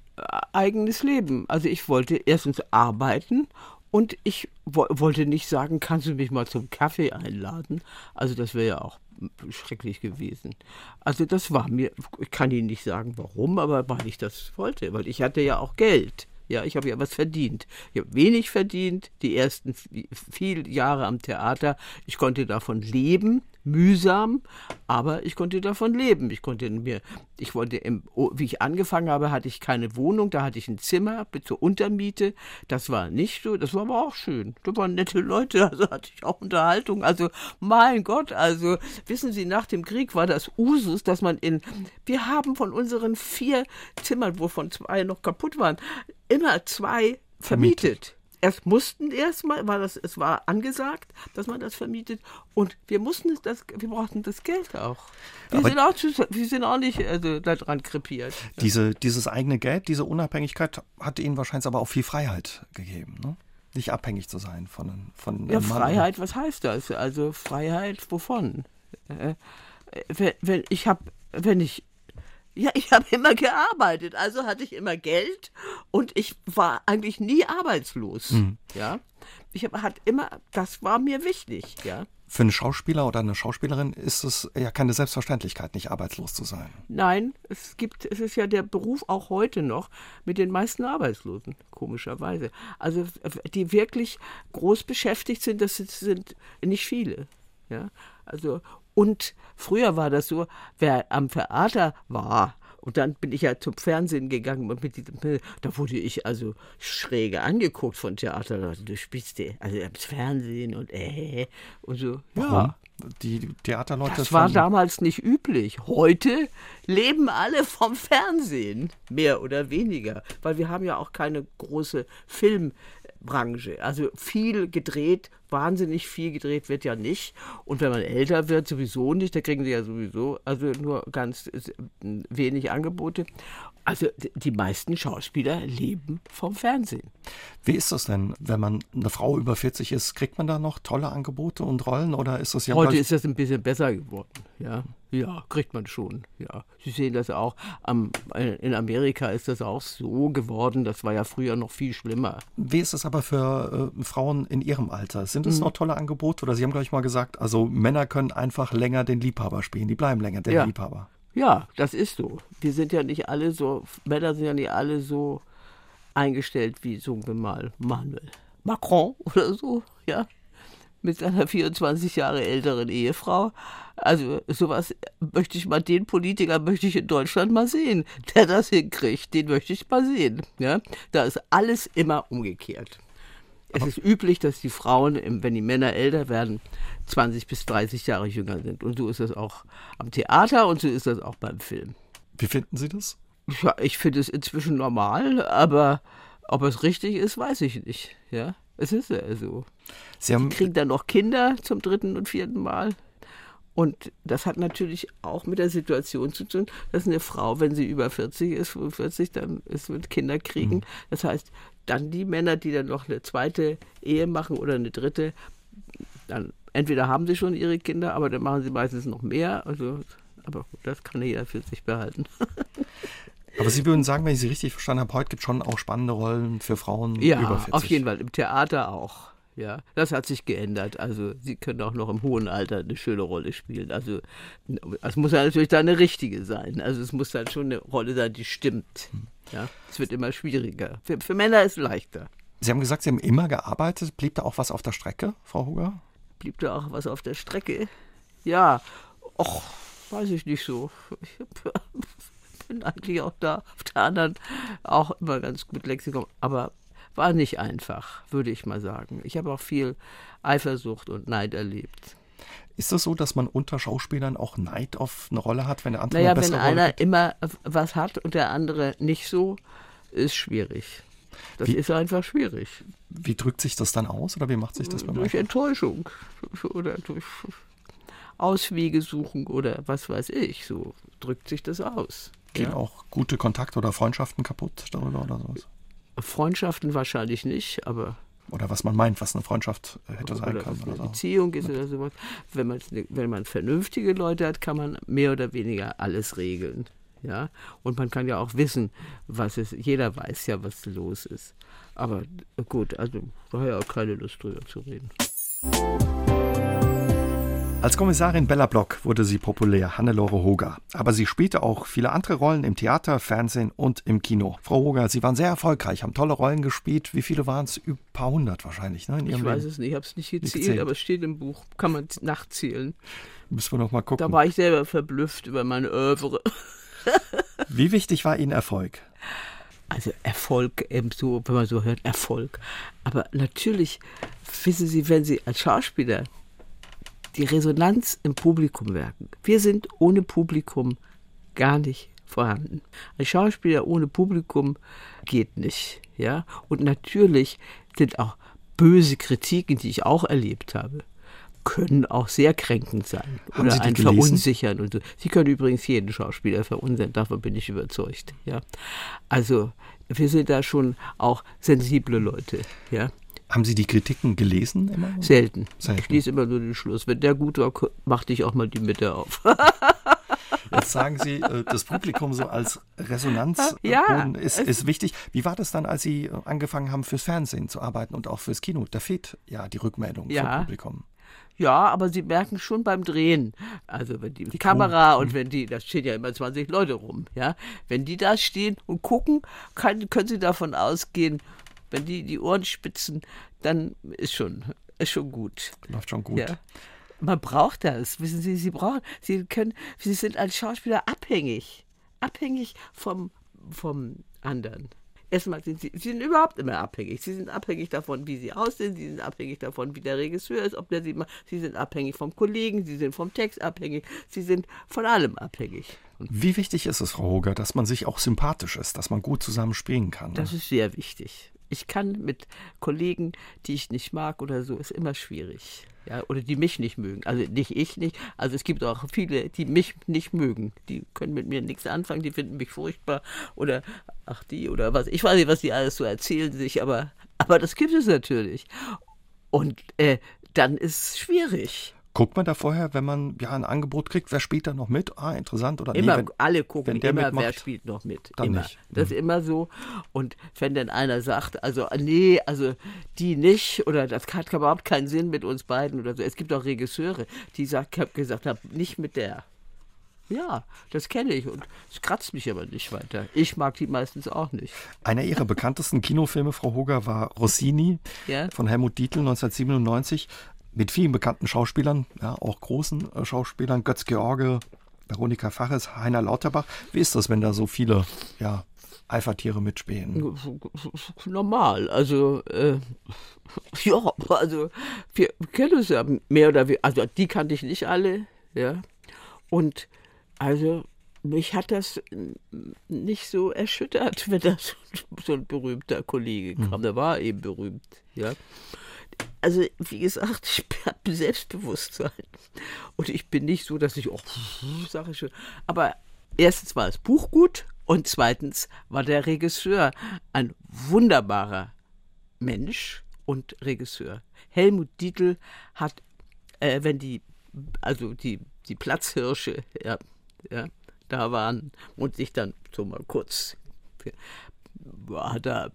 eigenes Leben. Also ich wollte erstens arbeiten und ich wo wollte nicht sagen, kannst du mich mal zum Kaffee einladen? Also das wäre ja auch schrecklich gewesen. Also das war mir, ich kann Ihnen nicht sagen warum, aber weil ich das wollte, weil ich hatte ja auch Geld. Ja, ich habe ja was verdient. Ich habe wenig verdient, die ersten viele Jahre am Theater. Ich konnte davon leben, mühsam, aber ich konnte davon leben. Ich konnte mir, ich wollte, im, wie ich angefangen habe, hatte ich keine Wohnung, da hatte ich ein Zimmer zur Untermiete. Das war nicht so, das war aber auch schön. Da waren nette Leute, also hatte ich auch Unterhaltung. Also, mein Gott, also, wissen Sie, nach dem Krieg war das Usus, dass man in, wir haben von unseren vier Zimmern, wovon zwei noch kaputt waren, immer zwei vermietet. vermietet erst mussten erstmal, war das, es war angesagt, dass man das vermietet und wir mussten das, wir brauchten das Geld auch. Wir, sind auch, wir sind auch nicht also, daran krepiert. Diese, dieses eigene Geld, diese Unabhängigkeit hat Ihnen wahrscheinlich aber auch viel Freiheit gegeben, ne? Nicht abhängig zu sein von, von Ja, Freiheit, was heißt das? Also Freiheit wovon? Äh, wenn, wenn ich habe, wenn ich ja, ich habe immer gearbeitet, also hatte ich immer Geld und ich war eigentlich nie arbeitslos. Mhm. Ja, ich habe hat immer, das war mir wichtig. Ja. Für einen Schauspieler oder eine Schauspielerin ist es ja keine Selbstverständlichkeit, nicht arbeitslos zu sein. Nein, es gibt, es ist ja der Beruf auch heute noch mit den meisten Arbeitslosen, komischerweise. Also die wirklich groß beschäftigt sind, das sind nicht viele. Ja, also und früher war das so, wer am Theater war, und dann bin ich ja zum Fernsehen gegangen und mit diesem, da wurde ich also schräge angeguckt von Theaterleuten. Du spielst dir, also im Fernsehen und äh und so. Warum? Ja. Die Theaterleute. Das war damals nicht üblich. Heute leben alle vom Fernsehen, mehr oder weniger, weil wir haben ja auch keine große Film Branche. Also viel gedreht, wahnsinnig viel gedreht wird ja nicht. Und wenn man älter wird, sowieso nicht. Da kriegen sie ja sowieso also nur ganz wenig Angebote. Also die meisten Schauspieler leben vom Fernsehen. Wie ist das denn, wenn man eine Frau über 40 ist? Kriegt man da noch tolle Angebote und Rollen oder ist das ja Heute ist das ein bisschen besser geworden, ja. Ja, kriegt man schon. Ja, Sie sehen das auch. Am, in Amerika ist das auch so geworden. Das war ja früher noch viel schlimmer. Wie ist es aber für äh, Frauen in Ihrem Alter? Sind es mhm. noch tolle Angebote? Oder Sie haben gleich mal gesagt, also Männer können einfach länger den Liebhaber spielen. Die bleiben länger der ja. Liebhaber. Ja, das ist so. Wir sind ja nicht alle so, Männer sind ja nicht alle so eingestellt wie, sagen wir mal, Manuel Macron oder so, ja mit seiner 24 Jahre älteren Ehefrau. Also sowas möchte ich mal, den Politiker möchte ich in Deutschland mal sehen, der das hinkriegt. Den möchte ich mal sehen. Ja? Da ist alles immer umgekehrt. Es ist üblich, dass die Frauen, wenn die Männer älter werden, 20 bis 30 Jahre jünger sind. Und so ist das auch am Theater und so ist das auch beim Film. Wie finden Sie das? Ja, ich finde es inzwischen normal, aber ob es richtig ist, weiß ich nicht. Ja. Es ist ja so. Sie haben die kriegen dann noch Kinder zum dritten und vierten Mal. Und das hat natürlich auch mit der Situation zu tun, dass eine Frau, wenn sie über 40 ist, 45, dann ist mit Kinder kriegen. Mhm. Das heißt, dann die Männer, die dann noch eine zweite Ehe machen oder eine dritte, dann entweder haben sie schon ihre Kinder, aber dann machen sie meistens noch mehr. Also, aber das kann jeder für sich behalten. (laughs) Aber Sie würden sagen, wenn ich Sie richtig verstanden habe, heute gibt es schon auch spannende Rollen für Frauen ja, über 40. auf jeden Fall. Im Theater auch. Ja, das hat sich geändert. Also sie können auch noch im hohen Alter eine schöne Rolle spielen. Also es muss ja natürlich dann eine richtige sein. Also es muss dann schon eine Rolle sein, die stimmt. Ja, es wird immer schwieriger. Für, für Männer ist es leichter. Sie haben gesagt, Sie haben immer gearbeitet. Blieb da auch was auf der Strecke, Frau Huger? Blieb da auch was auf der Strecke? Ja, och, weiß ich nicht so. Ich (laughs) bin eigentlich auch da auf der anderen auch immer ganz gut Lexikon, aber war nicht einfach, würde ich mal sagen. Ich habe auch viel Eifersucht und Neid erlebt. Ist es so, dass man unter Schauspielern auch Neid auf eine Rolle hat, wenn der andere naja, eine bessere wenn einer immer was hat und der andere nicht so, ist schwierig. Das wie, ist einfach schwierig. Wie drückt sich das dann aus oder wie macht sich das bei Durch Enttäuschung oder durch Auswege suchen oder was weiß ich. So drückt sich das aus. Gehen ja. auch gute Kontakte oder Freundschaften kaputt darüber oder sowas? Freundschaften wahrscheinlich nicht, aber. Oder was man meint, was eine Freundschaft äh, hätte sein oder können. Was eine oder Beziehung ist oder sowas. Wenn man, wenn man vernünftige Leute hat, kann man mehr oder weniger alles regeln. Ja? Und man kann ja auch wissen, was es, jeder weiß ja, was los ist. Aber gut, also da habe ich auch keine Lust drüber zu reden. Als Kommissarin Bella Block wurde sie populär, Hannelore Hoger. Aber sie spielte auch viele andere Rollen im Theater, Fernsehen und im Kino. Frau Hoger, Sie waren sehr erfolgreich, haben tolle Rollen gespielt. Wie viele waren es? Ein paar hundert wahrscheinlich, ne? ich weiß Leben. es nicht, ich habe es nicht gezählt, gezählt, aber es steht im Buch. Kann man nachzählen. Müssen wir noch mal gucken. Da war ich selber verblüfft über meine Övre. (laughs) Wie wichtig war Ihnen Erfolg? Also Erfolg, eben so, wenn man so hört, Erfolg. Aber natürlich, wissen Sie, wenn Sie als Schauspieler die Resonanz im Publikum wirken. Wir sind ohne Publikum gar nicht vorhanden. Ein Schauspieler ohne Publikum geht nicht. Ja? Und natürlich sind auch böse Kritiken, die ich auch erlebt habe, können auch sehr kränkend sein Haben oder einen gelesen? verunsichern und so. Sie können übrigens jeden Schauspieler verunsichern, davon bin ich überzeugt. Ja, also wir sind da schon auch sensible Leute. Ja, haben Sie die Kritiken gelesen immer? Selten. Selten. Ich lese immer nur den Schluss. Wenn der gut war, machte ich auch mal die Mitte auf. (laughs) Jetzt sagen Sie, äh, das Publikum so als Resonanz ja, ist, ist wichtig. Wie war das dann, als Sie angefangen haben, fürs Fernsehen zu arbeiten und auch fürs Kino? Da fehlt ja die Rückmeldung ja. vom Publikum. Ja, aber sie merken schon beim Drehen, also wenn die, die Kamera und wenn die, da stehen ja immer 20 Leute rum, ja, wenn die da stehen und gucken, kann, können sie davon ausgehen, wenn die die Ohren spitzen, dann ist schon, ist schon gut. Läuft schon gut. Ja. Man braucht das, wissen Sie, Sie brauchen, Sie können, Sie sind als Schauspieler abhängig, abhängig vom, vom anderen. Erstmal sind sie, sie sind überhaupt immer abhängig. Sie sind abhängig davon, wie sie aussehen, sie sind abhängig davon, wie der Regisseur ist, ob der sie macht. Sie sind abhängig vom Kollegen, sie sind vom Text abhängig, sie sind von allem abhängig. Wie wichtig ist es, Frau Hoger, dass man sich auch sympathisch ist, dass man gut zusammen spielen kann? Ne? Das ist sehr wichtig. Ich kann mit Kollegen, die ich nicht mag oder so, ist immer schwierig. Ja, oder die mich nicht mögen. Also nicht ich nicht. Also es gibt auch viele, die mich nicht mögen. Die können mit mir nichts anfangen, die finden mich furchtbar. Oder ach die oder was. Ich weiß nicht, was die alles so erzählen sich, aber, aber das gibt es natürlich. Und äh, dann ist es schwierig. Guckt man da vorher, wenn man ja ein Angebot kriegt, wer spielt da noch mit? Ah, interessant oder Immer, nee, wenn, alle gucken wenn der immer, mitmacht, wer spielt noch mit. dann immer. nicht. Das ist immer so. Und wenn dann einer sagt, also nee, also die nicht oder das hat überhaupt keinen Sinn mit uns beiden oder so. Es gibt auch Regisseure, die sagt, gesagt haben, nicht mit der. Ja, das kenne ich und es kratzt mich aber nicht weiter. Ich mag die meistens auch nicht. Einer ihrer bekanntesten Kinofilme, Frau Hoger, war Rossini Ja. von Helmut Dietl 1997 mit vielen bekannten Schauspielern, ja, auch großen äh, Schauspielern, Götz George, Veronika Faches, Heiner Lauterbach. Wie ist das, wenn da so viele ja, Alpha-Tiere mitspielen? normal. Also, äh, (laughs) ja, also wir kennen uns ja mehr oder weniger. Also die kannte ich nicht alle, ja. Und also mich hat das nicht so erschüttert, (laughs) wenn da so, so ein berühmter Kollege kam. Der war eben berühmt, ja. Also, wie gesagt, (laughs) ich habe Selbstbewusstsein. Und ich bin nicht so, dass ich, oh, (laughs) sage ich schon. Aber erstens war das Buch gut und zweitens war der Regisseur ein wunderbarer Mensch und Regisseur. Helmut Dietl hat, äh, wenn die, also die, die Platzhirsche, ja, ja, da waren und sich dann so mal kurz hat er,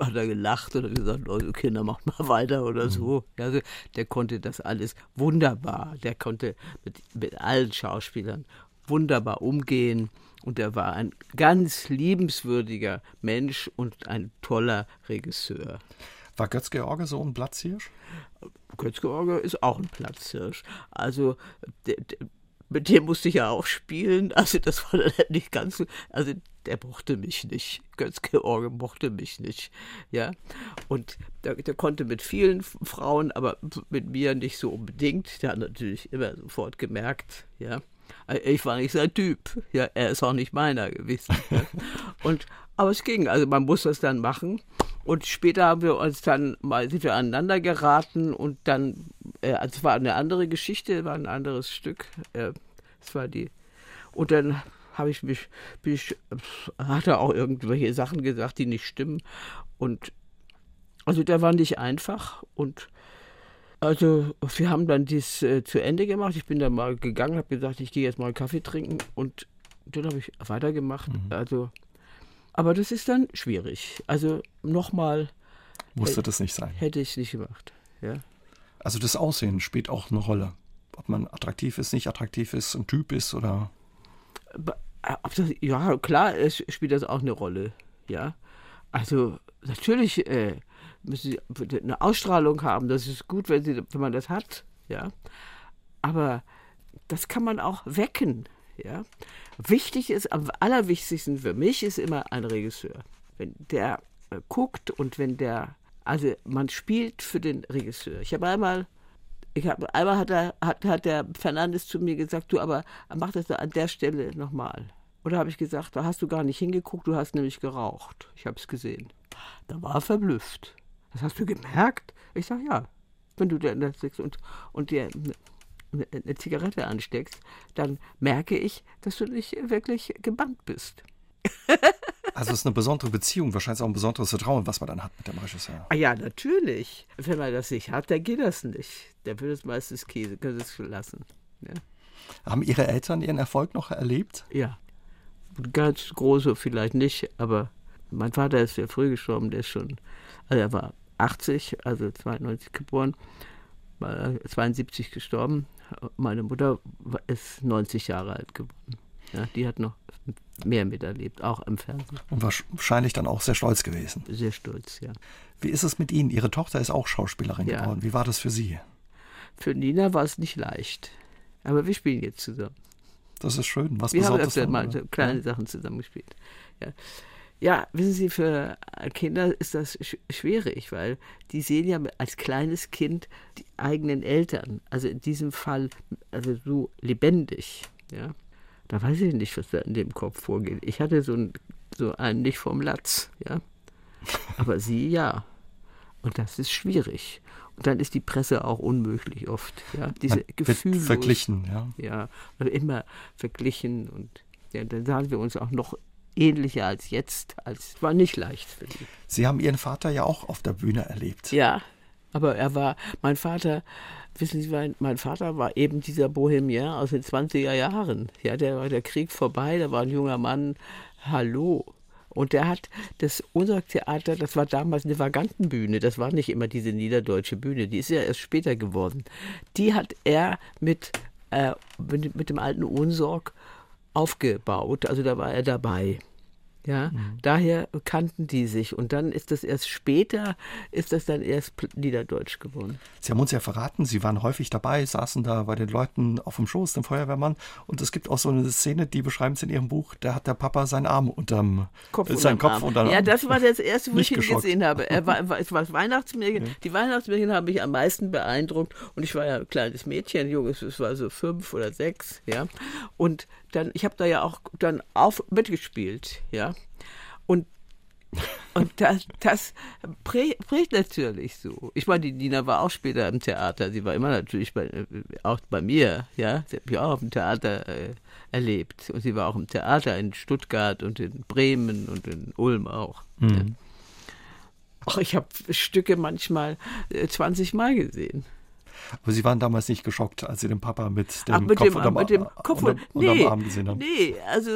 hat er gelacht oder gesagt, Leute, Kinder, macht mal weiter oder so. Also, der konnte das alles wunderbar. Der konnte mit, mit allen Schauspielern wunderbar umgehen. Und er war ein ganz liebenswürdiger Mensch und ein toller Regisseur. War Götz George so ein Platzhirsch? Götz-George ist auch ein Platzhirsch. Also der, der, mit dem musste ich ja auch spielen. (laughs) Also das war dann nicht ganz so. Also der mochte mich nicht. Götz-George mochte mich nicht. Ja. Und der, der konnte mit vielen Frauen, aber mit mir nicht so unbedingt. Der hat natürlich immer sofort gemerkt, ja. Ich war nicht sein Typ. Ja, er ist auch nicht meiner gewesen. Ja. (laughs) Und, aber es ging. Also man muss das dann machen. Und später haben wir uns dann mal sind wir aneinander geraten und dann, äh, also es war eine andere Geschichte, war ein anderes Stück. Äh, es war die. Und dann habe ich mich, bin ich, hat er auch irgendwelche Sachen gesagt, die nicht stimmen. Und also der war nicht einfach und also wir haben dann dies äh, zu Ende gemacht. Ich bin dann mal gegangen, habe gesagt, ich gehe jetzt mal einen Kaffee trinken und dann habe ich weitergemacht. Also, aber das ist dann schwierig. Also nochmal Musste das nicht sein. hätte ich es nicht gemacht. Ja. Also das Aussehen spielt auch eine Rolle. Ob man attraktiv ist, nicht attraktiv ist, ein Typ ist oder. Äh, ja, klar, es spielt das auch eine Rolle. Ja. Also natürlich äh, müssen sie eine Ausstrahlung haben. Das ist gut, wenn, sie, wenn man das hat. Ja. Aber das kann man auch wecken. Ja. Wichtig ist, am allerwichtigsten für mich ist immer ein Regisseur. Wenn der äh, guckt und wenn der, also man spielt für den Regisseur. Ich habe einmal, ich habe einmal hat er, hat, hat der Fernandes zu mir gesagt, du, aber mach das an der Stelle nochmal. Oder habe ich gesagt, da hast du gar nicht hingeguckt, du hast nämlich geraucht. Ich habe es gesehen. Da war er verblüfft. Das hast du gemerkt? Ich sage, ja. Wenn du dir und, und dir eine, Zigarette ansteckst, dann merke ich, dass du nicht wirklich gebannt bist. (laughs) Also es ist eine besondere Beziehung, wahrscheinlich auch ein besonderes Vertrauen, was man dann hat mit dem Regisseur. Ah ja, natürlich. Wenn man das nicht hat, dann geht das nicht. Der will es meistens Käse, kann es lassen. Ja. Haben Ihre Eltern ihren Erfolg noch erlebt? ja. Ganz große vielleicht nicht, aber mein Vater ist sehr früh gestorben, der ist schon, also er war 80, also 92 geboren, war 72 gestorben. Meine Mutter ist 90 Jahre alt geworden. Ja, die hat noch mehr miterlebt, auch im Fernsehen. Und wahrscheinlich dann auch sehr stolz gewesen. Sehr stolz, ja. Wie ist es mit Ihnen? Ihre Tochter ist auch Schauspielerin Ja. geworden. Wie war das für Sie? Für Nina war es nicht leicht. Aber wir spielen jetzt zusammen. Das ist schön. Was Wir haben öfter mal oder? so kleine Sachen zusammengespielt. Ja. Ja, wissen Sie, für Kinder ist das sch schwierig, weil die sehen ja als kleines Kind die eigenen Eltern, also in diesem Fall also so lebendig. Ja. Da weiß ich nicht, was da in dem Kopf vorgeht. Ich hatte so, ein, so einen nicht vom Latz, ja. Aber sie (laughs) ja. Und das ist schwierig. Und dann ist die Presse auch unmöglich oft. Ja, diese Gefühle. verglichen, ja. Ja, und immer verglichen und ja, dann sahen wir uns auch noch ähnlicher als jetzt. Als war nicht leicht für die. Sie haben Ihren Vater ja auch auf der Bühne erlebt. Ja, Aber er war, mein Vater, wissen Sie, mein Vater war eben dieser Bohemian aus den 20er Jahren. Ja, der war der Krieg vorbei, da war ein junger Mann, hallo. Und der hat das, unser Theater, das war damals eine Vagantenbühne, das war nicht immer diese niederdeutsche Bühne, die ist ja erst später geworden. Die hat er mit, äh, mit, mit dem alten Ohnsorg aufgebaut, also da war er dabei. Ja, mhm. daher kannten die sich und dann ist das erst später, ist das dann erst Niederdeutsch geworden. Sie haben uns ja verraten, Sie waren häufig dabei, saßen da bei den Leuten auf dem Schoß, dem Feuerwehrmann und es gibt auch so eine Szene, die beschreiben Sie in Ihrem Buch, da hat der Papa seinen Arm unterm Kopf, äh, seinen Kopf unterm Arm. Ja, das war das erste, wo ich ihn geschockt. gesehen habe. Er (laughs) war, es war das Weihnachtsmärchen, ja. die Weihnachtsmärchen haben mich am meisten beeindruckt und ich war ja ein kleines Mädchen, junges, es war so fünf oder sechs, ja, und dann, ich habe da ja auch dann auf mitgespielt, ja. Und, und (laughs) das, das prägt natürlich so. Ich meine, die Nina war auch später im Theater. Sie war immer natürlich bei, äh, auch bei mir, ja. Sie hat mich auch dem Theater äh, erlebt. Und sie war auch im Theater in Stuttgart und in Bremen und in Ulm auch. Mhm. Ja. Ach, ich habe Stücke manchmal äh, 20 Mal gesehen. Aber Sie waren damals nicht geschockt, als Sie den Papa mit dem Ach, mit Kopf, dem, unterm, mit dem Kopf unterm, nee, unterm Arm gesehen haben. Nee, also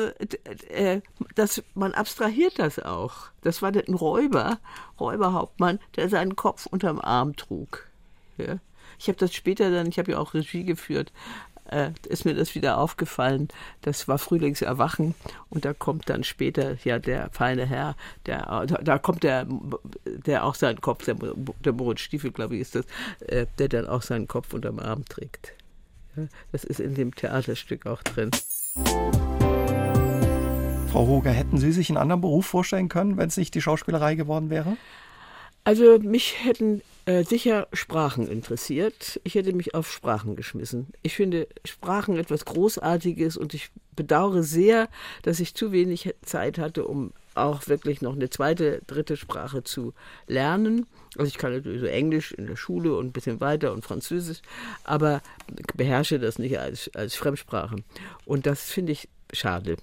äh, das, man abstrahiert das auch. Das war ein Räuber, Räuberhauptmann, der seinen Kopf unterm Arm trug. Ja. Ich habe das später dann, ich habe ja auch Regie geführt, äh, ist mir das wieder aufgefallen. Das war Frühlingserwachen und da kommt dann später ja der feine Herr, der, da, kommt der, der auch seinen Kopf, der, der Moritz Stiefel, glaube ich, ist das, äh, der dann auch seinen Kopf unterm Arm trägt. Ja, das ist in dem Theaterstück auch drin. Frau Hoger, hätten Sie sich einen anderen Beruf vorstellen können, wenn es nicht die Schauspielerei geworden wäre? Also mich hätten äh, sicher Sprachen interessiert. Ich hätte mich auf Sprachen geschmissen. Ich finde Sprachen etwas Großartiges und ich bedauere sehr, dass ich zu wenig Zeit hatte, um auch wirklich noch eine zweite, dritte Sprache zu lernen. Also ich kann natürlich so Englisch in der Schule und ein bisschen weiter und Französisch, aber beherrsche das nicht als, als Fremdsprache. Und das finde ich schade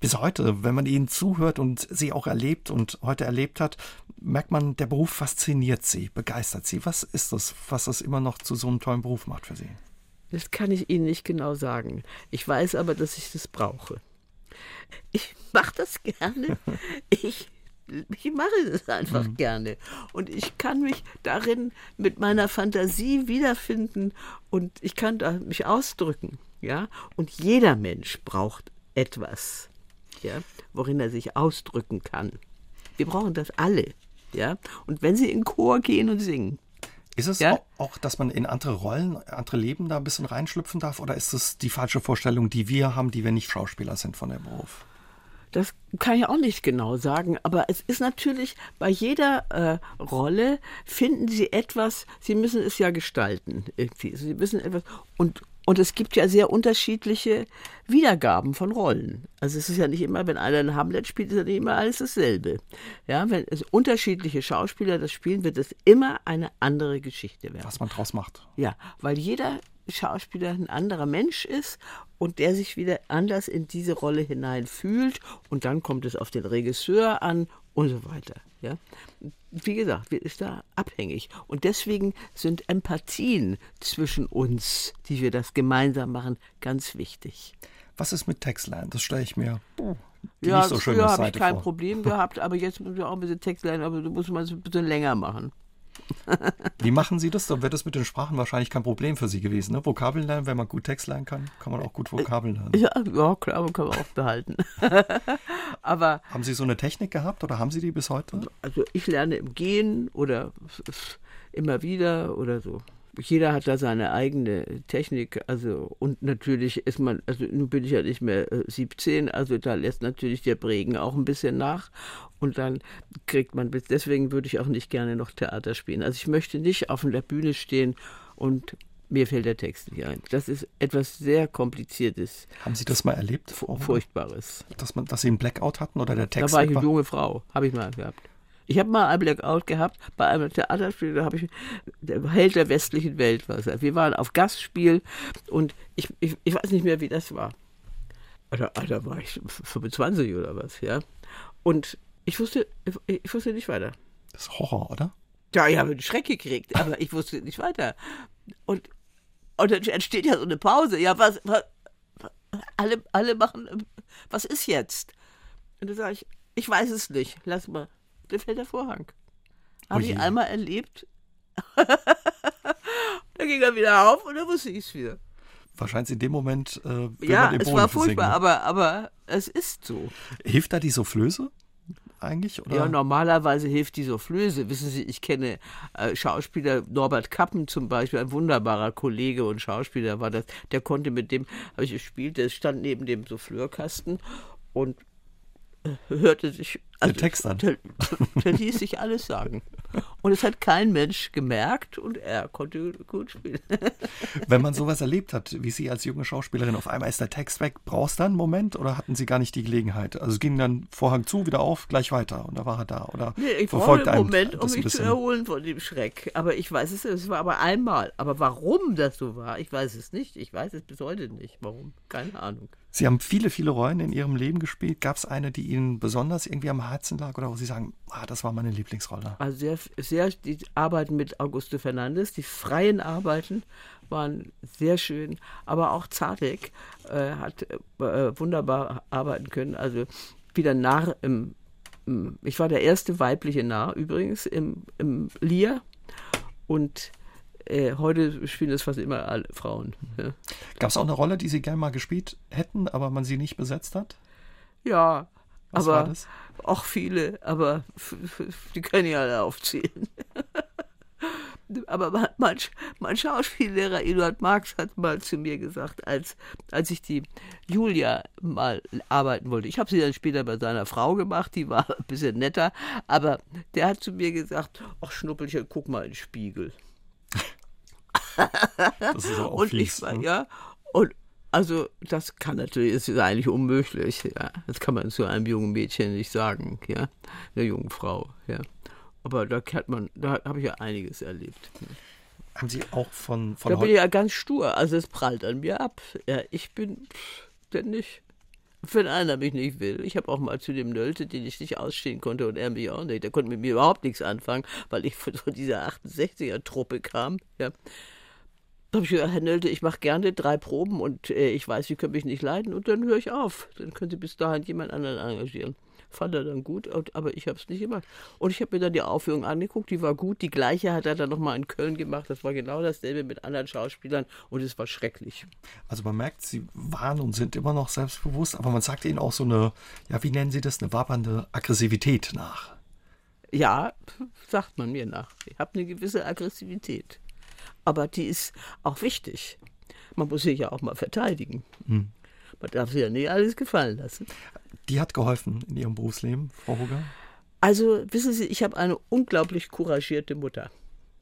bis heute, wenn man ihnen zuhört und sie auch erlebt und heute erlebt hat, merkt man, der Beruf fasziniert sie, begeistert sie. Was ist das, was das immer noch zu so einem tollen Beruf macht für sie? Das kann ich Ihnen nicht genau sagen. Ich weiß aber, dass ich das brauche. Ich mache das gerne. Ich, ich mache das einfach mhm. gerne. Und ich kann mich darin mit meiner Fantasie wiederfinden und ich kann da mich ausdrücken. Ja? Und jeder Mensch braucht etwas, ja, worin er sich ausdrücken kann. Wir brauchen das alle. Ja? Und wenn sie in Chor gehen und singen. Ist es ja? auch, dass man in andere Rollen, andere Leben da ein bisschen reinschlüpfen darf? Oder ist es die falsche Vorstellung, die wir haben, die wir nicht Schauspieler sind von dem Beruf? Das kann ich auch nicht genau sagen, aber es ist natürlich bei jeder äh, Rolle finden Sie etwas, Sie müssen es ja gestalten irgendwie. Sie müssen etwas und und es gibt ja sehr unterschiedliche Wiedergaben von Rollen. Also es ist ja nicht immer, wenn einer einen Hamlet spielt, ist ja nicht immer alles dasselbe. Ja, wenn es unterschiedliche Schauspieler das spielen, wird es immer eine andere Geschichte werden. Was man draus macht. Ja, weil jeder Schauspieler ein anderer Mensch ist und der sich wieder anders in diese Rolle hineinfühlt und dann kommt es auf den Regisseur an und so weiter. Ja? Wie gesagt, wir ist da abhängig. Und deswegen sind Empathien zwischen uns, die wir das gemeinsam machen, ganz wichtig. Was ist mit Textline? Das stelle ich mir ja, so Früher habe ich kein vor. Problem gehabt, aber jetzt muss ich auch ein bisschen Textline, aber du musst mal ein bisschen länger machen. (laughs) Wie machen Sie das? Dann wäre das mit den Sprachen wahrscheinlich kein Problem für Sie gewesen. Ne? Vokabeln lernen, wenn man gut Text lernen kann, kann man auch gut Vokabeln lernen. Ja, ja klar, man kann man auch behalten. (laughs) Aber haben Sie so eine Technik gehabt oder haben Sie die bis heute? Also ich lerne im Gehen oder immer wieder oder so jeder hat da seine eigene Technik, also und natürlich ist man, also nun bin ich ja nicht mehr 17, äh, also da lässt natürlich der Prägen auch ein bisschen nach und dann kriegt man, deswegen würde ich auch nicht gerne noch Theater spielen. Also ich möchte nicht auf der Bühne stehen und mir fällt der Text nicht ein. Das ist etwas sehr Kompliziertes. Haben Sie das mal erlebt? Furchtbares. Dass, man, dass Sie einen Blackout hatten oder der Text? Da war ich eine junge Frau, habe ich mal gehabt. Ich habe mal ein Blackout gehabt bei einem Theaterspiel, da habe ich der Held der westlichen Welt was. Wir waren auf Gastspiel und ich, ich, ich weiß nicht mehr, wie das war. Da, da war ich 25 oder was, ja. Und ich wusste, ich, ich wusste nicht weiter. Das ist Horror, oder? Ja, ich habe einen Schreck gekriegt, aber ich wusste nicht weiter. Und, und dann entsteht ja so eine Pause. Ja, was, was alle, alle machen, was ist jetzt? Und dann sage ich, ich weiß es nicht, lass mal. Dann fällt der Vorhang. Habe ich einmal erlebt. (laughs) dann ging er wieder auf und dann wusste ich es wieder. Wahrscheinlich in dem Moment. Äh, ja, es war furchtbar, aber, aber es ist so. Hilft da die Soufflöse? eigentlich? Oder? Ja, normalerweise hilft die Soufflöse. Wissen Sie, ich kenne äh, Schauspieler, Norbert Kappen zum Beispiel, ein wunderbarer Kollege und Schauspieler war das. Der konnte mit dem, habe ich gespielt, der stand neben dem Souffleurkasten und hörte sich also, der Text an. Der, der ließ sich alles sagen. Und es hat kein Mensch gemerkt und er konnte gut spielen. (laughs) Wenn man sowas erlebt hat, wie Sie als junge Schauspielerin, auf einmal ist der Text weg, brauchst du dann einen Moment oder hatten Sie gar nicht die Gelegenheit? Also es ging dann Vorhang zu, wieder auf, gleich weiter und da war er da. Oder nee, ich brauchte einen Moment, um mich zu erholen von dem Schreck. Aber ich weiß es, es war aber einmal. Aber warum das so war, ich weiß es nicht. Ich weiß es bis heute nicht. Warum? Keine Ahnung. Sie haben viele, viele Rollen in Ihrem Leben gespielt. Gab es eine, die Ihnen besonders irgendwie am Herzen lag oder wo Sie sagen, ah, das war meine Lieblingsrolle? Also sehr, sehr die Arbeiten mit Augusto Fernandes, die freien Arbeiten waren sehr schön, aber auch Zadek äh, hat äh, wunderbar arbeiten können. Also wieder Narr im, im, ich war der erste weibliche Narr übrigens im, im Lier und äh, heute spielen es fast immer alle Frauen. Ja. Gab es auch eine Rolle, die Sie gerne mal gespielt hätten, aber man sie nicht besetzt hat? Ja, Was aber auch viele, aber die können ja alle aufzählen. (laughs) aber mein, mein, Schauspiellehrer Eduard Marx hat mal zu mir gesagt, als, als ich die Julia mal arbeiten wollte. Ich habe sie dann später bei seiner Frau gemacht, die war (laughs) ein bisschen netter, aber der hat zu mir gesagt, ach Schnuppelchen, guck mal in den Spiegel. (laughs) Das ist auch und fies, ich war, ne? ja, und also das kann natürlich, ist eigentlich unmöglich, ja. Das kann man zu einem jungen Mädchen nicht sagen, ja, einer jungen Frau, ja. Aber da kennt man, da habe ich ja einiges erlebt. Haben Sie auch von, von Da bin ich ja ganz stur, also es prallt an mir ab. Ja, ich bin denn nicht. Wenn einer mich nicht will, ich habe auch mal zu dem Nölte, den ich nicht ausstehen konnte und er mich auch nicht, der konnte mit mir überhaupt nichts anfangen, weil ich (laughs) von dieser 68er-Truppe kam, ja. Da habe ich gesagt, Herr Nölte, ich mache gerne drei Proben und äh, ich weiß, Sie können mich nicht leiden und dann höre ich auf. Dann können Sie bis dahin jemand anderen engagieren. Fand er dann gut, aber ich habe es nicht gemacht. Und ich habe mir dann die Aufführung angeguckt, die war gut. Die gleiche hat er dann nochmal in Köln gemacht. Das war genau dasselbe mit anderen Schauspielern und es war schrecklich. Also man merkt, Sie waren und sind immer noch selbstbewusst, aber man sagt Ihnen auch so eine, ja, wie nennen Sie das, eine wabernde Aggressivität nach. Ja, sagt man mir nach. Ich habe eine gewisse Aggressivität aber die ist auch wichtig. Man muss sich ja auch mal verteidigen. Hm. Man darf sich ja nicht alles gefallen lassen. Die hat geholfen in Ihrem Berufsleben, Frau Hugger? Also, wissen Sie, ich habe eine unglaublich couragierte Mutter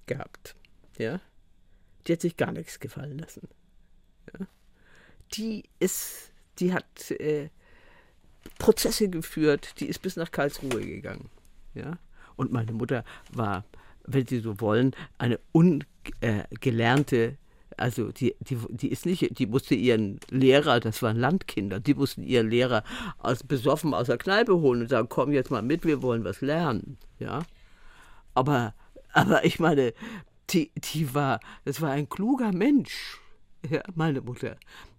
gehabt. Ja? Die hat sich gar nichts gefallen lassen. Ja? Die ist, die hat äh, Prozesse geführt, die ist bis nach Karlsruhe gegangen. Ja? Und meine Mutter war wenn Sie so wollen, eine ungelernte also die, die, die ist nicht, die musste ihren Lehrer, das waren Landkinder, die mussten ihren Lehrer aus, besoffen aus der Kneipe holen und sagen, komm jetzt mal mit, wir wollen was lernen. Ja. Aber, aber ich meine, die, die war, das war ein kluger Mensch, ja, meine Mutter.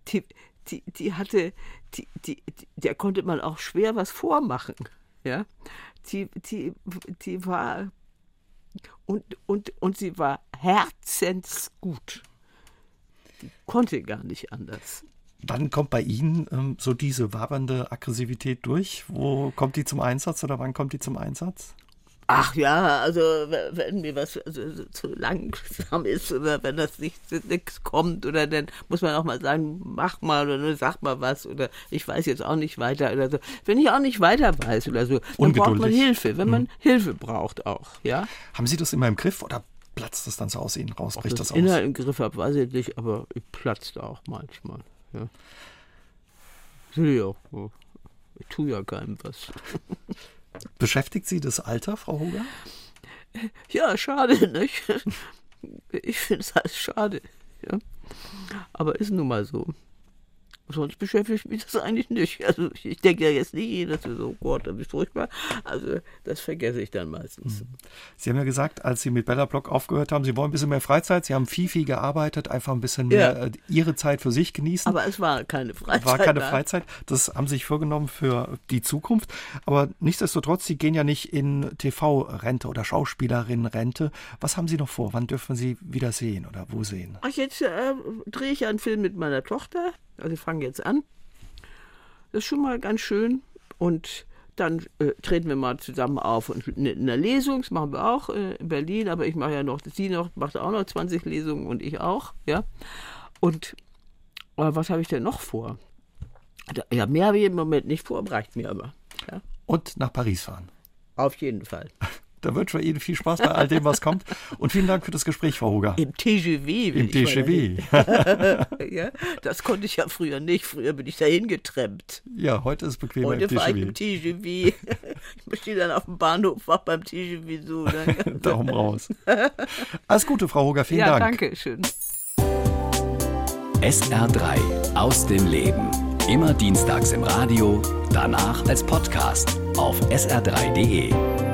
Die, die, die hatte, die, die, der konnte man auch schwer was vormachen. Ja. Die, die, die war und, und, und sie war herzensgut. Die konnte gar nicht anders. Dann kommt bei Ihnen ähm, so diese wabernde Aggressivität durch. Wo kommt die zum Einsatz oder wann kommt die zum Einsatz? Ach ja, also wenn mir was also, zu langsam ist oder wenn das nicht nichts kommt oder dann muss man auch mal sagen, mach mal oder sag mal was oder ich weiß jetzt auch nicht weiter oder so. Wenn ich auch nicht weiter weiß oder so, dann braucht man Hilfe, wenn man hm. Hilfe braucht auch, ja. Haben Sie das immer im Griff oder platzt das dann so aus Ihnen raus? Bricht das, das aus? Inhalt im Griff habe, weiß ich nicht, aber ich platzt auch manchmal, ja. Ja, ich tue ja keinem was. (laughs) Beschäftigt Sie das Alter, Frau Hoger? Ja, schade, nicht? Ich finde es alles schade. Ja. Aber ist nun mal so. Sonst beschäftigt mich das eigentlich nicht. Also ich denke ja jetzt nicht, dass so, oh Gott, das ist furchtbar. Also das vergesse ich dann meistens. Mhm. Sie haben ja gesagt, als Sie mit Bella Block aufgehört haben, Sie wollen ein bisschen mehr Freizeit. Sie haben viel, viel gearbeitet, einfach ein bisschen mehr ja. Äh, Ihre Zeit für sich genießen. Aber es war keine Freizeit. War keine Freizeit. Das haben Sie sich vorgenommen für die Zukunft. Aber nichtsdestotrotz, Sie gehen ja nicht in TV-Rente oder Schauspielerin-Rente. Was haben Sie noch vor? Wann dürfen Sie wieder sehen oder wo sehen? Ach, jetzt äh, drehe ich einen Film mit meiner Tochter. Also ich fange jetzt an. Das ist schon mal ganz schön. Und dann äh, treten wir mal zusammen auf und in einer Lesung, das machen wir auch äh, in Berlin, aber ich mache ja noch, sie noch, macht auch noch 20 Lesungen und ich auch, ja. Und äh, was habe ich denn noch vor? Ja, mehr habe ich im Moment nicht vor, reicht mir aber. Ja. Und nach Paris fahren. Auf jeden Fall. (laughs) Da wünschen wir Ihnen viel Spaß bei all dem, was kommt. Und vielen Dank für das Gespräch, Frau Huger. Im TGV. Im TGV. (laughs) ja, das konnte ich ja früher nicht. Früher bin ich dahin getrennt. Ja, heute ist es bequem heute im TGV. Heute im TGV. (laughs) ich stehe dann auf dem Bahnhof, war beim TGV so. (laughs) Daumen raus. Alles Gute, Frau Huger. Vielen ja, Dank. Ja, danke schön. SR3 aus dem Leben. Immer dienstags im Radio, danach als Podcast auf sr3.de.